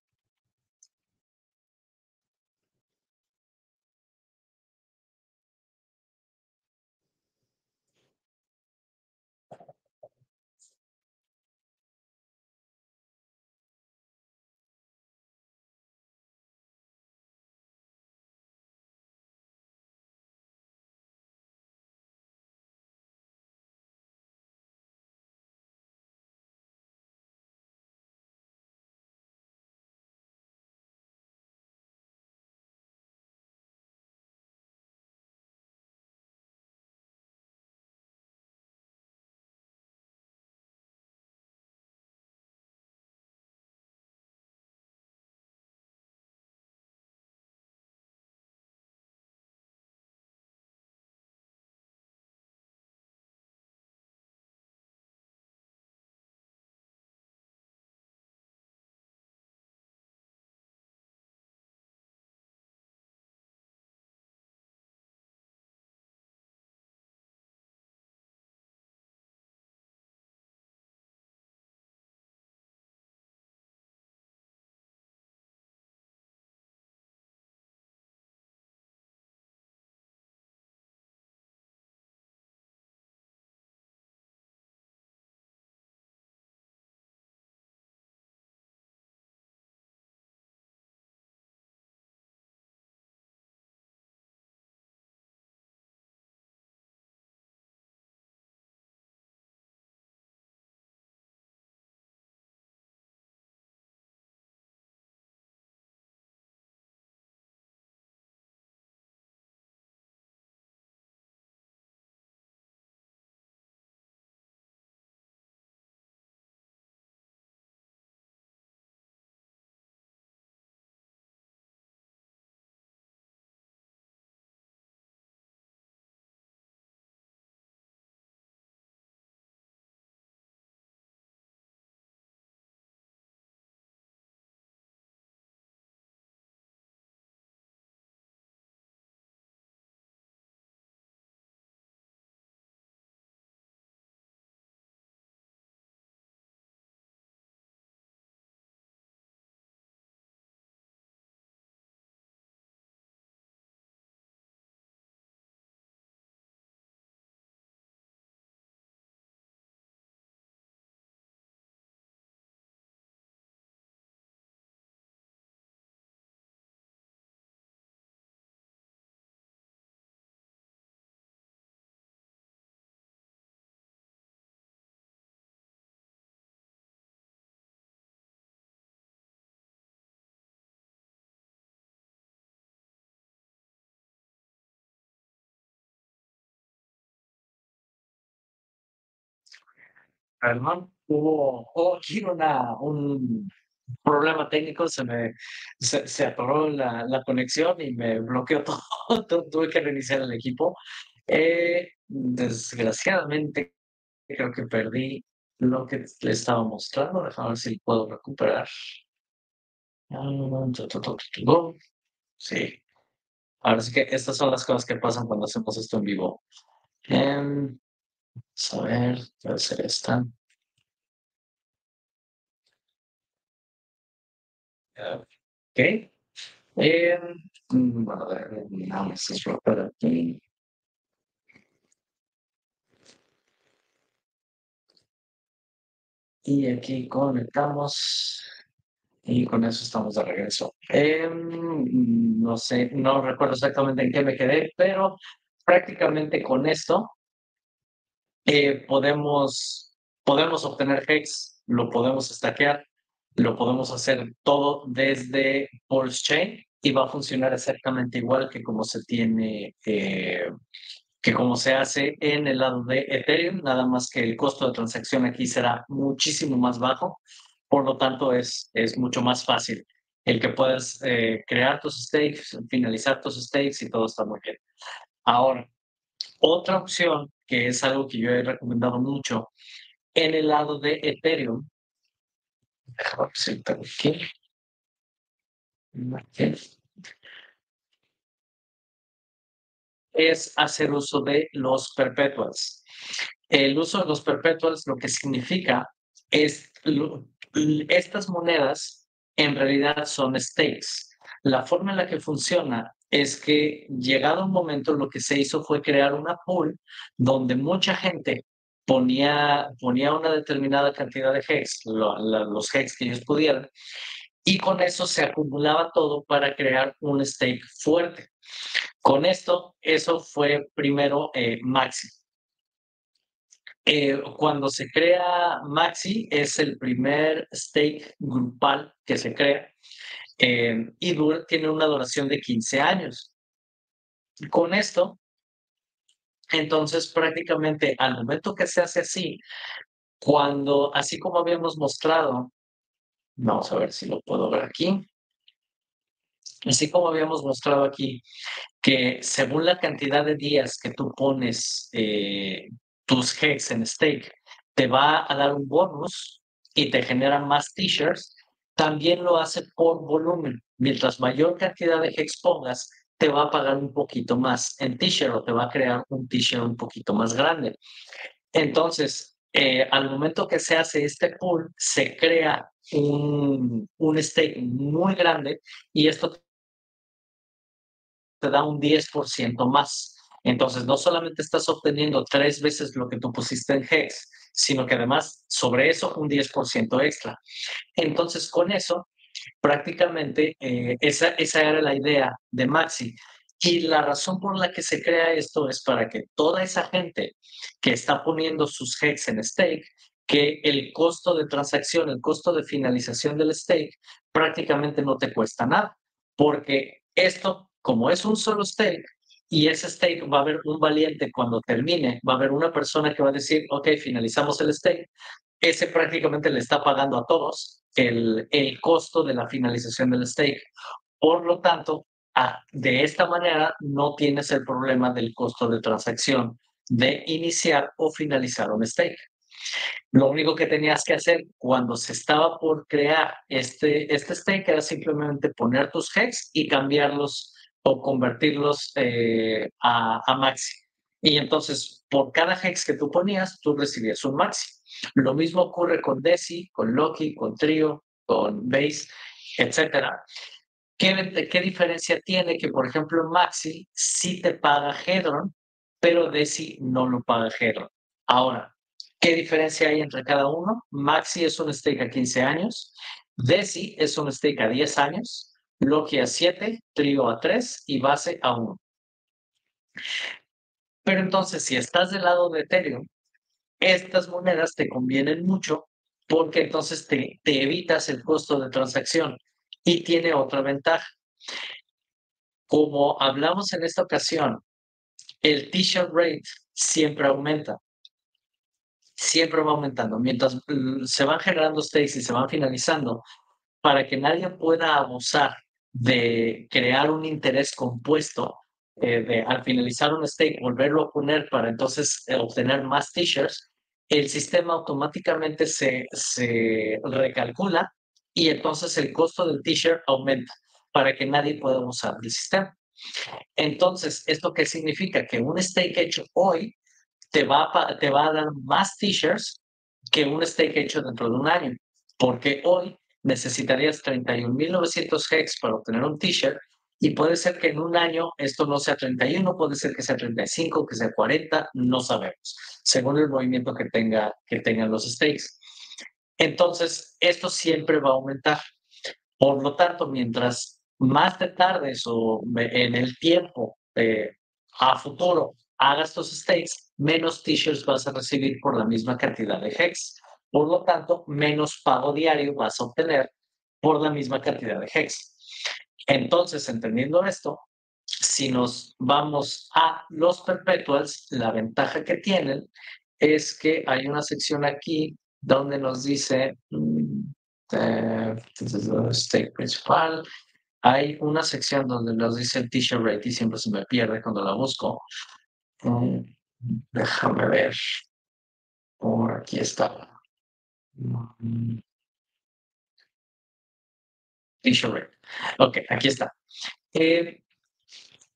Perdón, hubo, hubo aquí una, un problema técnico, se me se, se atoró la, la, conexión y me bloqueó todo, tuve que reiniciar el equipo. Eh, desgraciadamente, creo que perdí lo que le estaba mostrando. Déjame ver si puedo recuperar. Sí. Ahora sí que estas son las cosas que pasan cuando hacemos esto en vivo. A ver, puede ser esta. Ok. Eh, bueno, a por aquí. Y aquí conectamos. Y con eso estamos de regreso. Eh, no sé, no recuerdo exactamente en qué me quedé, pero prácticamente con esto eh, podemos, podemos obtener hex, lo podemos stackear, lo podemos hacer todo desde Pulse Chain y va a funcionar exactamente igual que como se tiene, eh, que como se hace en el lado de Ethereum, nada más que el costo de transacción aquí será muchísimo más bajo, por lo tanto es, es mucho más fácil el que puedas eh, crear tus stakes, finalizar tus stakes y todo está muy bien. Ahora, otra opción, que es algo que yo he recomendado mucho, en el lado de Ethereum, es hacer uso de los perpetuals. El uso de los perpetuals lo que significa es estas monedas en realidad son stakes. La forma en la que funciona es que llegado un momento lo que se hizo fue crear una pool donde mucha gente ponía, ponía una determinada cantidad de hex, los hex que ellos pudieran, y con eso se acumulaba todo para crear un stake fuerte. Con esto, eso fue primero eh, Maxi. Eh, cuando se crea Maxi, es el primer stake grupal que se crea eh, y tiene una duración de 15 años. Con esto, entonces prácticamente al momento que se hace así, cuando, así como habíamos mostrado, vamos a ver si lo puedo ver aquí, así como habíamos mostrado aquí, que según la cantidad de días que tú pones eh, tus hex en stake, te va a dar un bonus y te genera más t-shirts también lo hace por volumen. Mientras mayor cantidad de hex pongas, te va a pagar un poquito más en t-shirt o te va a crear un t-shirt un poquito más grande. Entonces, eh, al momento que se hace este pool, se crea un, un stake muy grande y esto te da un 10% más. Entonces, no solamente estás obteniendo tres veces lo que tú pusiste en Hex, sino que además sobre eso un 10% extra. Entonces, con eso, prácticamente eh, esa, esa era la idea de Maxi. Y la razón por la que se crea esto es para que toda esa gente que está poniendo sus hex en stake, que el costo de transacción, el costo de finalización del stake prácticamente no te cuesta nada, porque esto, como es un solo stake, y ese stake va a haber un valiente cuando termine, va a haber una persona que va a decir, ok, finalizamos el stake, ese prácticamente le está pagando a todos el, el costo de la finalización del stake. Por lo tanto, de esta manera no tienes el problema del costo de transacción de iniciar o finalizar un stake. Lo único que tenías que hacer cuando se estaba por crear este, este stake era simplemente poner tus hex y cambiarlos o convertirlos eh, a, a, maxi. Y entonces, por cada hex que tú ponías, tú recibías un maxi. Lo mismo ocurre con Desi, con Loki, con Trio, con Base, etc. ¿Qué, ¿Qué, diferencia tiene que, por ejemplo, Maxi sí te paga Hedron, pero Desi no lo paga Hedron? Ahora, ¿qué diferencia hay entre cada uno? Maxi es un stake a 15 años, Desi es un stake a 10 años, Loki a 7, Trio a 3 y base a 1. Pero entonces, si estás del lado de Ethereum, estas monedas te convienen mucho porque entonces te, te evitas el costo de transacción y tiene otra ventaja. Como hablamos en esta ocasión, el t-shirt rate siempre aumenta. siempre va aumentando. Mientras mm, se van generando stakes y se van finalizando, para que nadie pueda abusar de crear un interés compuesto, eh, de al finalizar un stake volverlo a poner para entonces eh, obtener más t-shirts, el sistema automáticamente se, se recalcula y entonces el costo del t-shirt aumenta para que nadie pueda usar el sistema. Entonces, ¿esto qué significa? Que un stake hecho hoy te va te va a dar más t-shirts que un stake hecho dentro de un año, porque hoy necesitarías 31.900 hex para obtener un t-shirt y puede ser que en un año esto no sea 31, puede ser que sea 35, que sea 40, no sabemos, según el movimiento que, tenga, que tengan los stakes. Entonces, esto siempre va a aumentar. Por lo tanto, mientras más te tardes o en el tiempo eh, a futuro hagas estos stakes, menos t-shirts vas a recibir por la misma cantidad de hex. Por lo tanto, menos pago diario vas a obtener por la misma cantidad de hex. Entonces, entendiendo esto, si nos vamos a los perpetuals, la ventaja que tienen es que hay una sección aquí donde nos dice mm, eh, stake principal, hay una sección donde nos dice el t-shirt rate y siempre se me pierde cuando la busco. Mm, déjame ver. Por aquí está. Mm. T-shirt rate. Ok, aquí está. Eh,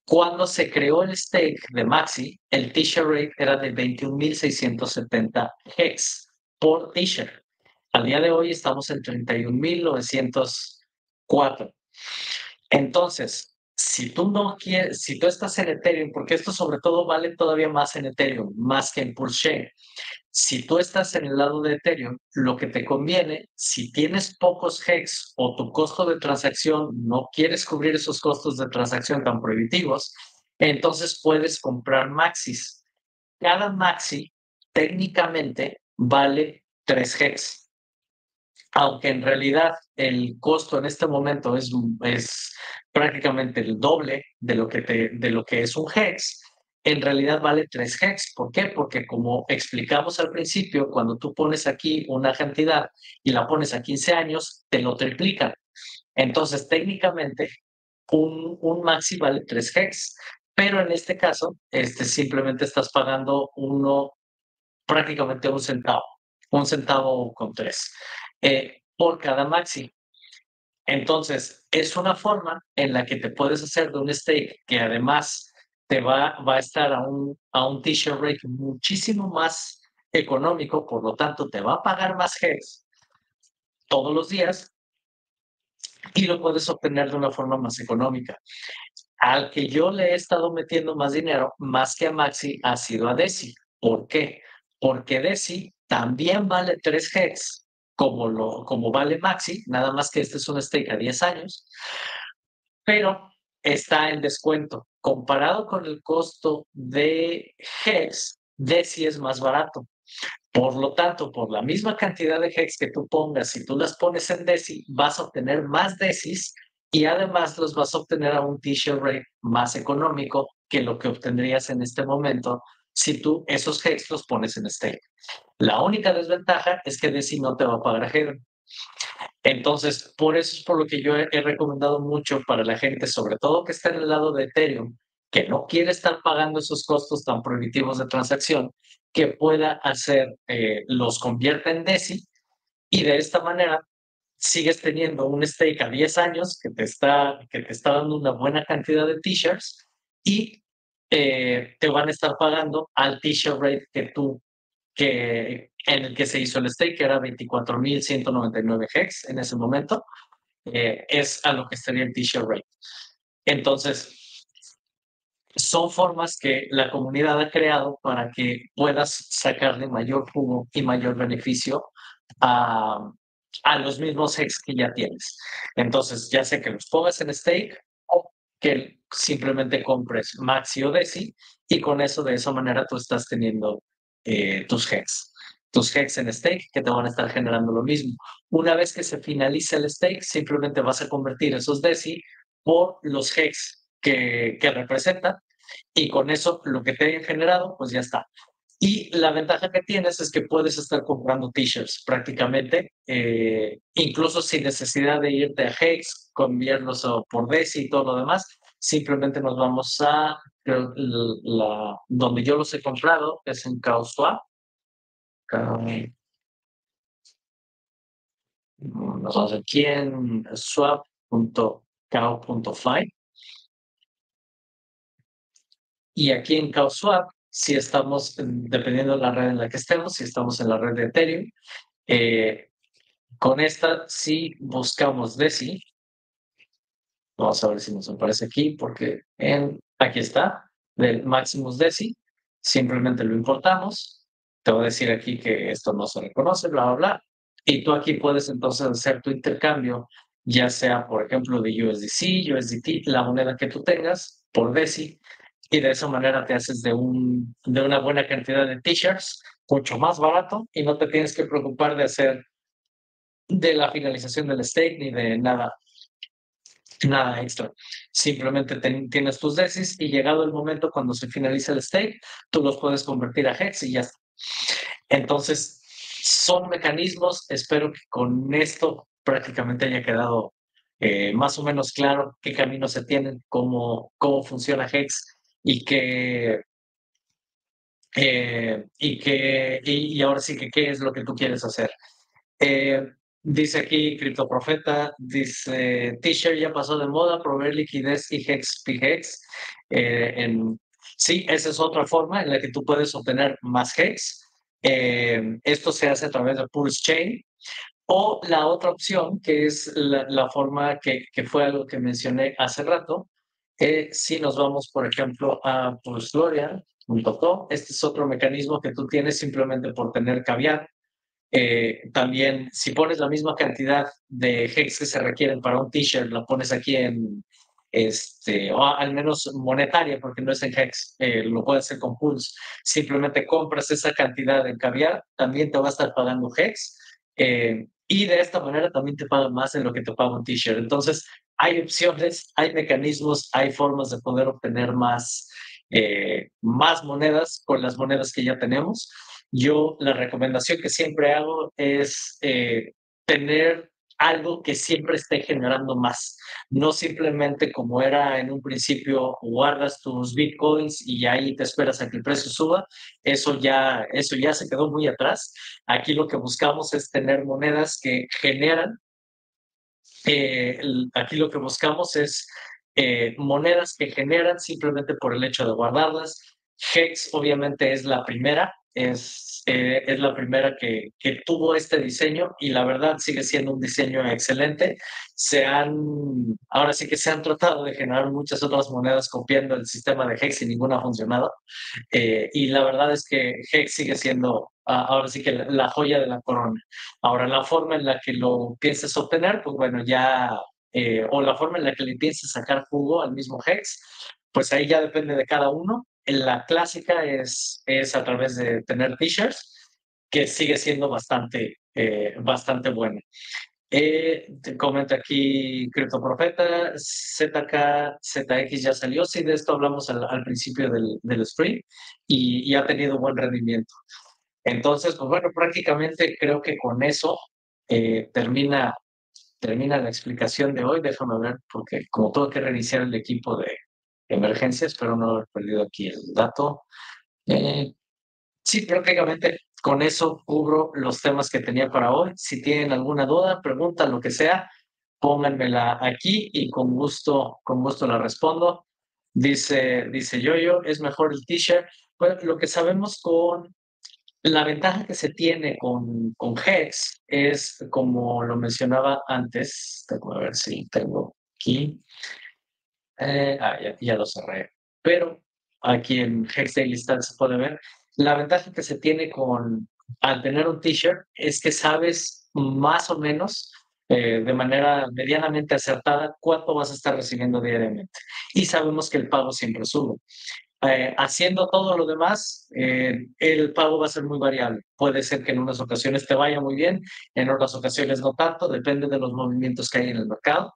cuando se creó el stake de Maxi, el t-shirt rate era de 21.670 hex por t-shirt. Al día de hoy estamos en 31.904. Entonces, si tú no quieres, si tú estás en Ethereum, porque esto sobre todo vale todavía más en Ethereum, más que en Pulse, si tú estás en el lado de Ethereum, lo que te conviene, si tienes pocos hex o tu costo de transacción no quieres cubrir esos costos de transacción tan prohibitivos, entonces puedes comprar maxis. Cada maxi técnicamente vale 3 hex aunque en realidad el costo en este momento es, es prácticamente el doble de lo, que te, de lo que es un hex, en realidad vale 3 hex. ¿Por qué? Porque como explicamos al principio, cuando tú pones aquí una cantidad y la pones a 15 años, te lo triplican. Entonces, técnicamente, un, un maxi vale 3 hex, pero en este caso, este, simplemente estás pagando uno, prácticamente un centavo, un centavo con tres. Eh, por cada maxi. Entonces, es una forma en la que te puedes hacer de un stake que además te va, a estar a un, a un t-shirt rate muchísimo más económico, por lo tanto, te va a pagar más hex todos los días y lo puedes obtener de una forma más económica. Al que yo le he estado metiendo más dinero, más que a Maxi, ha sido a Desi. ¿Por qué? Porque Desi también vale 3 hex como, lo, como vale Maxi, nada más que este es un stake a 10 años, pero está en descuento. Comparado con el costo de Hex, DESI es más barato. Por lo tanto, por la misma cantidad de Hex que tú pongas, si tú las pones en DESI, vas a obtener más DESIs y además los vas a obtener a un t-shirt rate más económico que lo que obtendrías en este momento si tú esos hex los pones en stake. La única desventaja es que DESI no te va a pagar a Entonces, por eso es por lo que yo he, recomendado mucho para la gente, sobre todo que está en el lado de Ethereum, que no quiere estar pagando esos costos tan prohibitivos de transacción, que pueda hacer, eh, los convierta en DESI y de esta manera sigues teniendo un stake a 10 años que te está, que te está dando una buena cantidad de t-shirts y te van a estar pagando al t-shirt rate que tú, que en el que se hizo el stake, que era 24.199 hex en ese momento, eh, es a lo que estaría el t-shirt rate. Entonces, son formas que la comunidad ha creado para que puedas sacarle mayor jugo y mayor beneficio a, a los mismos hex que ya tienes. Entonces, ya sé que los pongas en stake que simplemente compres Maxi o Desi y con eso de esa manera tú estás teniendo eh, tus hex. Tus hex en stake que te van a estar generando lo mismo. Una vez que se finalice el stake, simplemente vas a convertir esos Desi por los hex que, que representan y con eso lo que te hayan generado, pues ya está. Y la ventaja que tienes es que puedes estar comprando t-shirts prácticamente, eh, incluso sin necesidad de irte a Hex, cambiarlos por Desi y todo lo demás. Simplemente nos vamos a donde yo los he comprado, es en CowSwap. Nos vamos aquí en swap.cow.fi. Y aquí en CowSwap si estamos, dependiendo de la red en la que estemos, si estamos en la red de Ethereum. Eh, con esta, si buscamos DESI, vamos a ver si nos aparece aquí, porque en, aquí está, del Maximus DESI, simplemente lo importamos. Te voy a decir aquí que esto no se reconoce, bla, bla, bla. Y tú aquí puedes entonces hacer tu intercambio, ya sea, por ejemplo, de USDC, USDT, la moneda que tú tengas, por DESI, y de esa manera te haces de, un, de una buena cantidad de t-shirts, mucho más barato y no te tienes que preocupar de hacer de la finalización del stake ni de nada, nada extra. Simplemente tienes tus desis y llegado el momento cuando se finaliza el stake, tú los puedes convertir a hex y ya está. Entonces, son mecanismos, espero que con esto prácticamente haya quedado eh, más o menos claro qué caminos se tienen, cómo, cómo funciona Hex y que, eh, y que, y, ahora sí que qué es lo que tú quieres hacer. Eh, dice aquí Criptoprofeta, dice, T-shirt ya pasó de moda, proveer liquidez y Hex PHEX. Eh, en, sí, esa es otra forma en la que tú puedes obtener más Hex. esto se hace a través de Pulse Chain. O la otra opción, que es la, la forma que, que, fue algo que mencioné hace rato, eh, si nos vamos, por ejemplo, a pulsglorian.com, este es otro mecanismo que tú tienes simplemente por tener caviar. Eh, también, si pones la misma cantidad de hex que se requieren para un t-shirt, la pones aquí en, este, o al menos monetaria, porque no es en hex, eh, lo puedes hacer con Pulse. Simplemente compras esa cantidad de caviar, también te va a estar pagando hex. Y de esta manera también te pagan más de lo que te paga un t-shirt. Entonces, hay opciones, hay mecanismos, hay formas de poder obtener más, eh, más monedas con las monedas que ya tenemos. Yo la recomendación que siempre hago es eh, tener algo que siempre esté generando más, no simplemente como era en un principio, guardas tus bitcoins y ahí te esperas a que el precio suba, eso ya, eso ya se quedó muy atrás. Aquí lo que buscamos es tener monedas que generan eh, aquí lo que buscamos es eh, monedas que generan simplemente por el hecho de guardarlas. Hex obviamente es la primera, es, eh, es la primera que, que, tuvo este diseño y la verdad sigue siendo un diseño excelente. Se han, ahora sí que se han tratado de generar muchas otras monedas copiando el sistema de Hex y ninguna ha funcionado. y la verdad es que Hex sigue siendo ahora sí que la, joya de la corona. Ahora, la forma en la que lo pienses obtener, pues bueno, ya, eh, o la forma en la que le pienses sacar jugo al mismo Hex, pues ahí ya depende de cada uno. La clásica es, es a través de tener t-shirts, que sigue siendo bastante, eh, bastante buena. Eh, te comenta aquí Profeta, ZK, ZX ya salió, sí, de esto hablamos al, principio del, del sprint y, y, ha tenido buen rendimiento. Entonces, pues bueno, prácticamente creo que con eso eh, termina, termina la explicación de hoy. Déjame ver, porque como tengo que reiniciar el equipo de emergencia, espero no haber perdido aquí el dato. Eh, sí, prácticamente con eso cubro los temas que tenía para hoy. Si tienen alguna duda, pregunta, lo que sea, pónganmela aquí y con gusto, con gusto la respondo. Dice, dice Yoyo, es mejor el t-shirt. Pues lo que sabemos con la ventaja que se tiene con, con Hex es, como lo mencionaba antes, tengo a ver si tengo aquí, eh, ah, ya, lo cerré, pero aquí en Hex Daily Stats se puede ver, la ventaja que se tiene con, al tener un t-shirt es que sabes más o menos eh, de manera medianamente acertada cuánto vas a estar recibiendo diariamente. Y sabemos que el pago siempre sube. Eh, haciendo todo lo demás, eh, el pago va a ser muy variable. Puede ser que en unas ocasiones te vaya muy bien, en otras ocasiones no tanto, depende de los movimientos que hay en el mercado,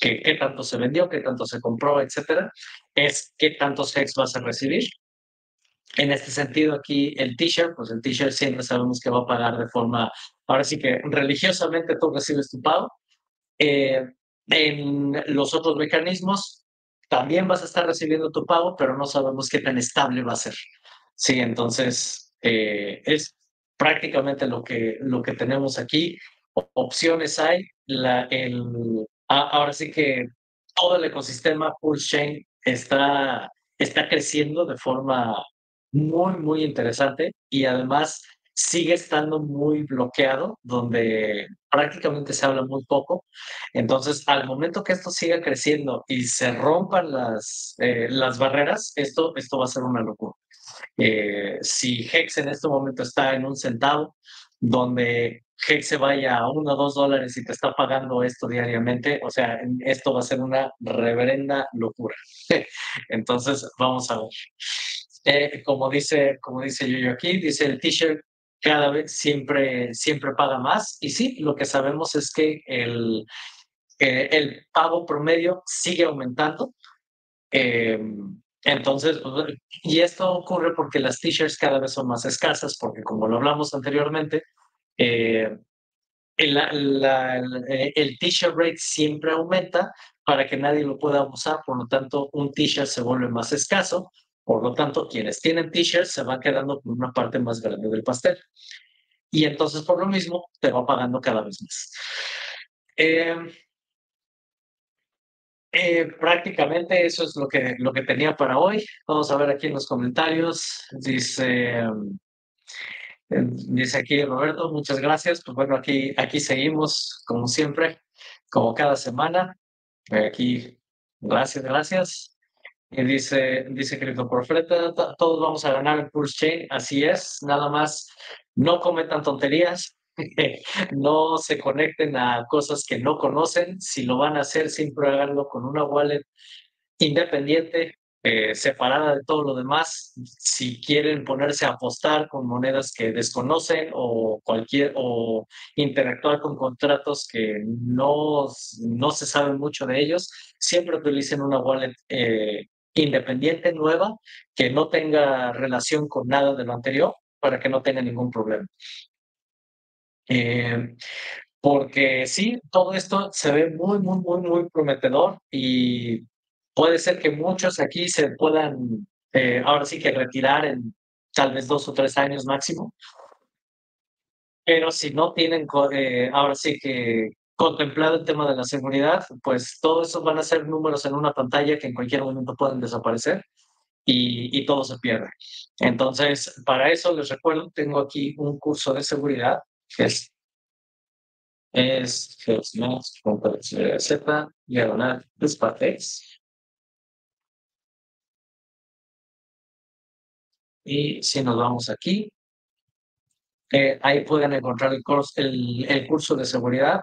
que, qué tanto se vendió, qué tanto se compró, etcétera. Es qué tantos hex vas a recibir. en este sentido, aquí el t-shirt, pues el t-shirt siempre sabemos que va a pagar de forma, ahora sí que religiosamente tú recibes tu pago. Eh, en los otros mecanismos también vas a estar recibiendo tu pago, pero no sabemos qué tan estable va a ser. Sí, entonces eh, es prácticamente lo que, lo que tenemos aquí. Opciones hay. La, el, ahora sí que todo el ecosistema Pulse Chain está, está creciendo de forma muy, muy interesante y además sigue estando muy bloqueado, donde prácticamente se habla muy poco. Entonces, al momento que esto siga creciendo y se rompan las, eh, las barreras, esto, esto va a ser una locura. Eh, si Hex en este momento está en un centavo, donde Hex se vaya a uno o dos dólares y te está pagando esto diariamente, o sea, esto va a ser una reverenda locura. Entonces, vamos a ver. Eh, como dice, como dice yo aquí, dice el t-shirt cada vez siempre, siempre paga más. Y sí, lo que sabemos es que el, eh, el pago promedio sigue aumentando. Em, entonces, y esto ocurre porque las t-shirts cada vez son más escasas, porque como lo hablamos anteriormente, eh, el, el t-shirt rate siempre aumenta para que nadie lo pueda usar, por lo tanto, un t-shirt se vuelve más escaso por lo tanto, quienes tienen t-shirts se van quedando con una parte más grande del pastel. Y entonces, por lo mismo, te va pagando cada vez más. Eh, eh, prácticamente eso es lo que, lo que tenía para hoy. Vamos a ver aquí en los comentarios. Dice, eh, dice aquí Roberto, muchas gracias. Pues bueno, aquí, aquí seguimos, como siempre, como cada semana. Aquí, gracias, gracias. Y dice, dice Profeta, todos vamos a ganar el Pulse Chain, así es, nada más no cometan tonterías, no se conecten a cosas que no conocen, si lo van a hacer, siempre háganlo con una wallet independiente, eh, separada de todo lo demás. Si quieren ponerse a apostar con monedas que desconocen o cualquier o interactuar con contratos que no, no se sabe mucho de ellos, siempre utilicen una wallet eh, independiente, nueva, que no tenga relación con nada de lo anterior, para que no tenga ningún problema. Eh, porque sí, todo esto se ve muy, muy, muy, muy prometedor y puede ser que muchos aquí se puedan, eh, ahora sí que retirar en tal vez dos o tres años máximo. Pero si no tienen, eh, ahora sí que contemplado el tema de la seguridad, pues todo eso van a ser números en una pantalla que en cualquier momento pueden desaparecer y, todo se pierde. Entonces, para eso les recuerdo, tengo aquí un curso de seguridad es es Z diagonal Y si nos vamos aquí, eh, ahí pueden encontrar el, el, el curso de seguridad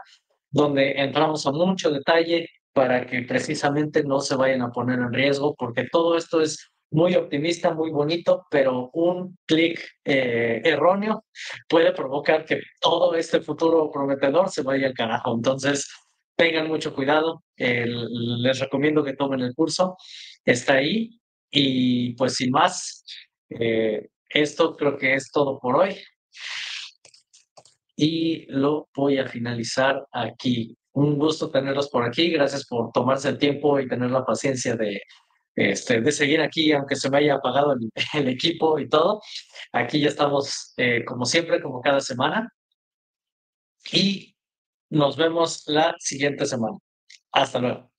donde entramos a mucho detalle para que precisamente no se vayan a poner en riesgo, porque todo esto es muy optimista, muy bonito, pero un clic eh, erróneo puede provocar que todo este futuro prometedor se vaya al carajo. Entonces, tengan mucho cuidado. les recomiendo que tomen el curso. Está ahí. Y pues sin más, eh, esto creo que es todo por hoy y lo voy a finalizar aquí. Un gusto tenerlos por aquí. Gracias por tomarse el tiempo y tener la paciencia de, este, de seguir aquí, aunque se me haya apagado el, equipo y todo. Aquí ya estamos, eh, como siempre, como cada semana. Y nos vemos la siguiente semana. Hasta luego.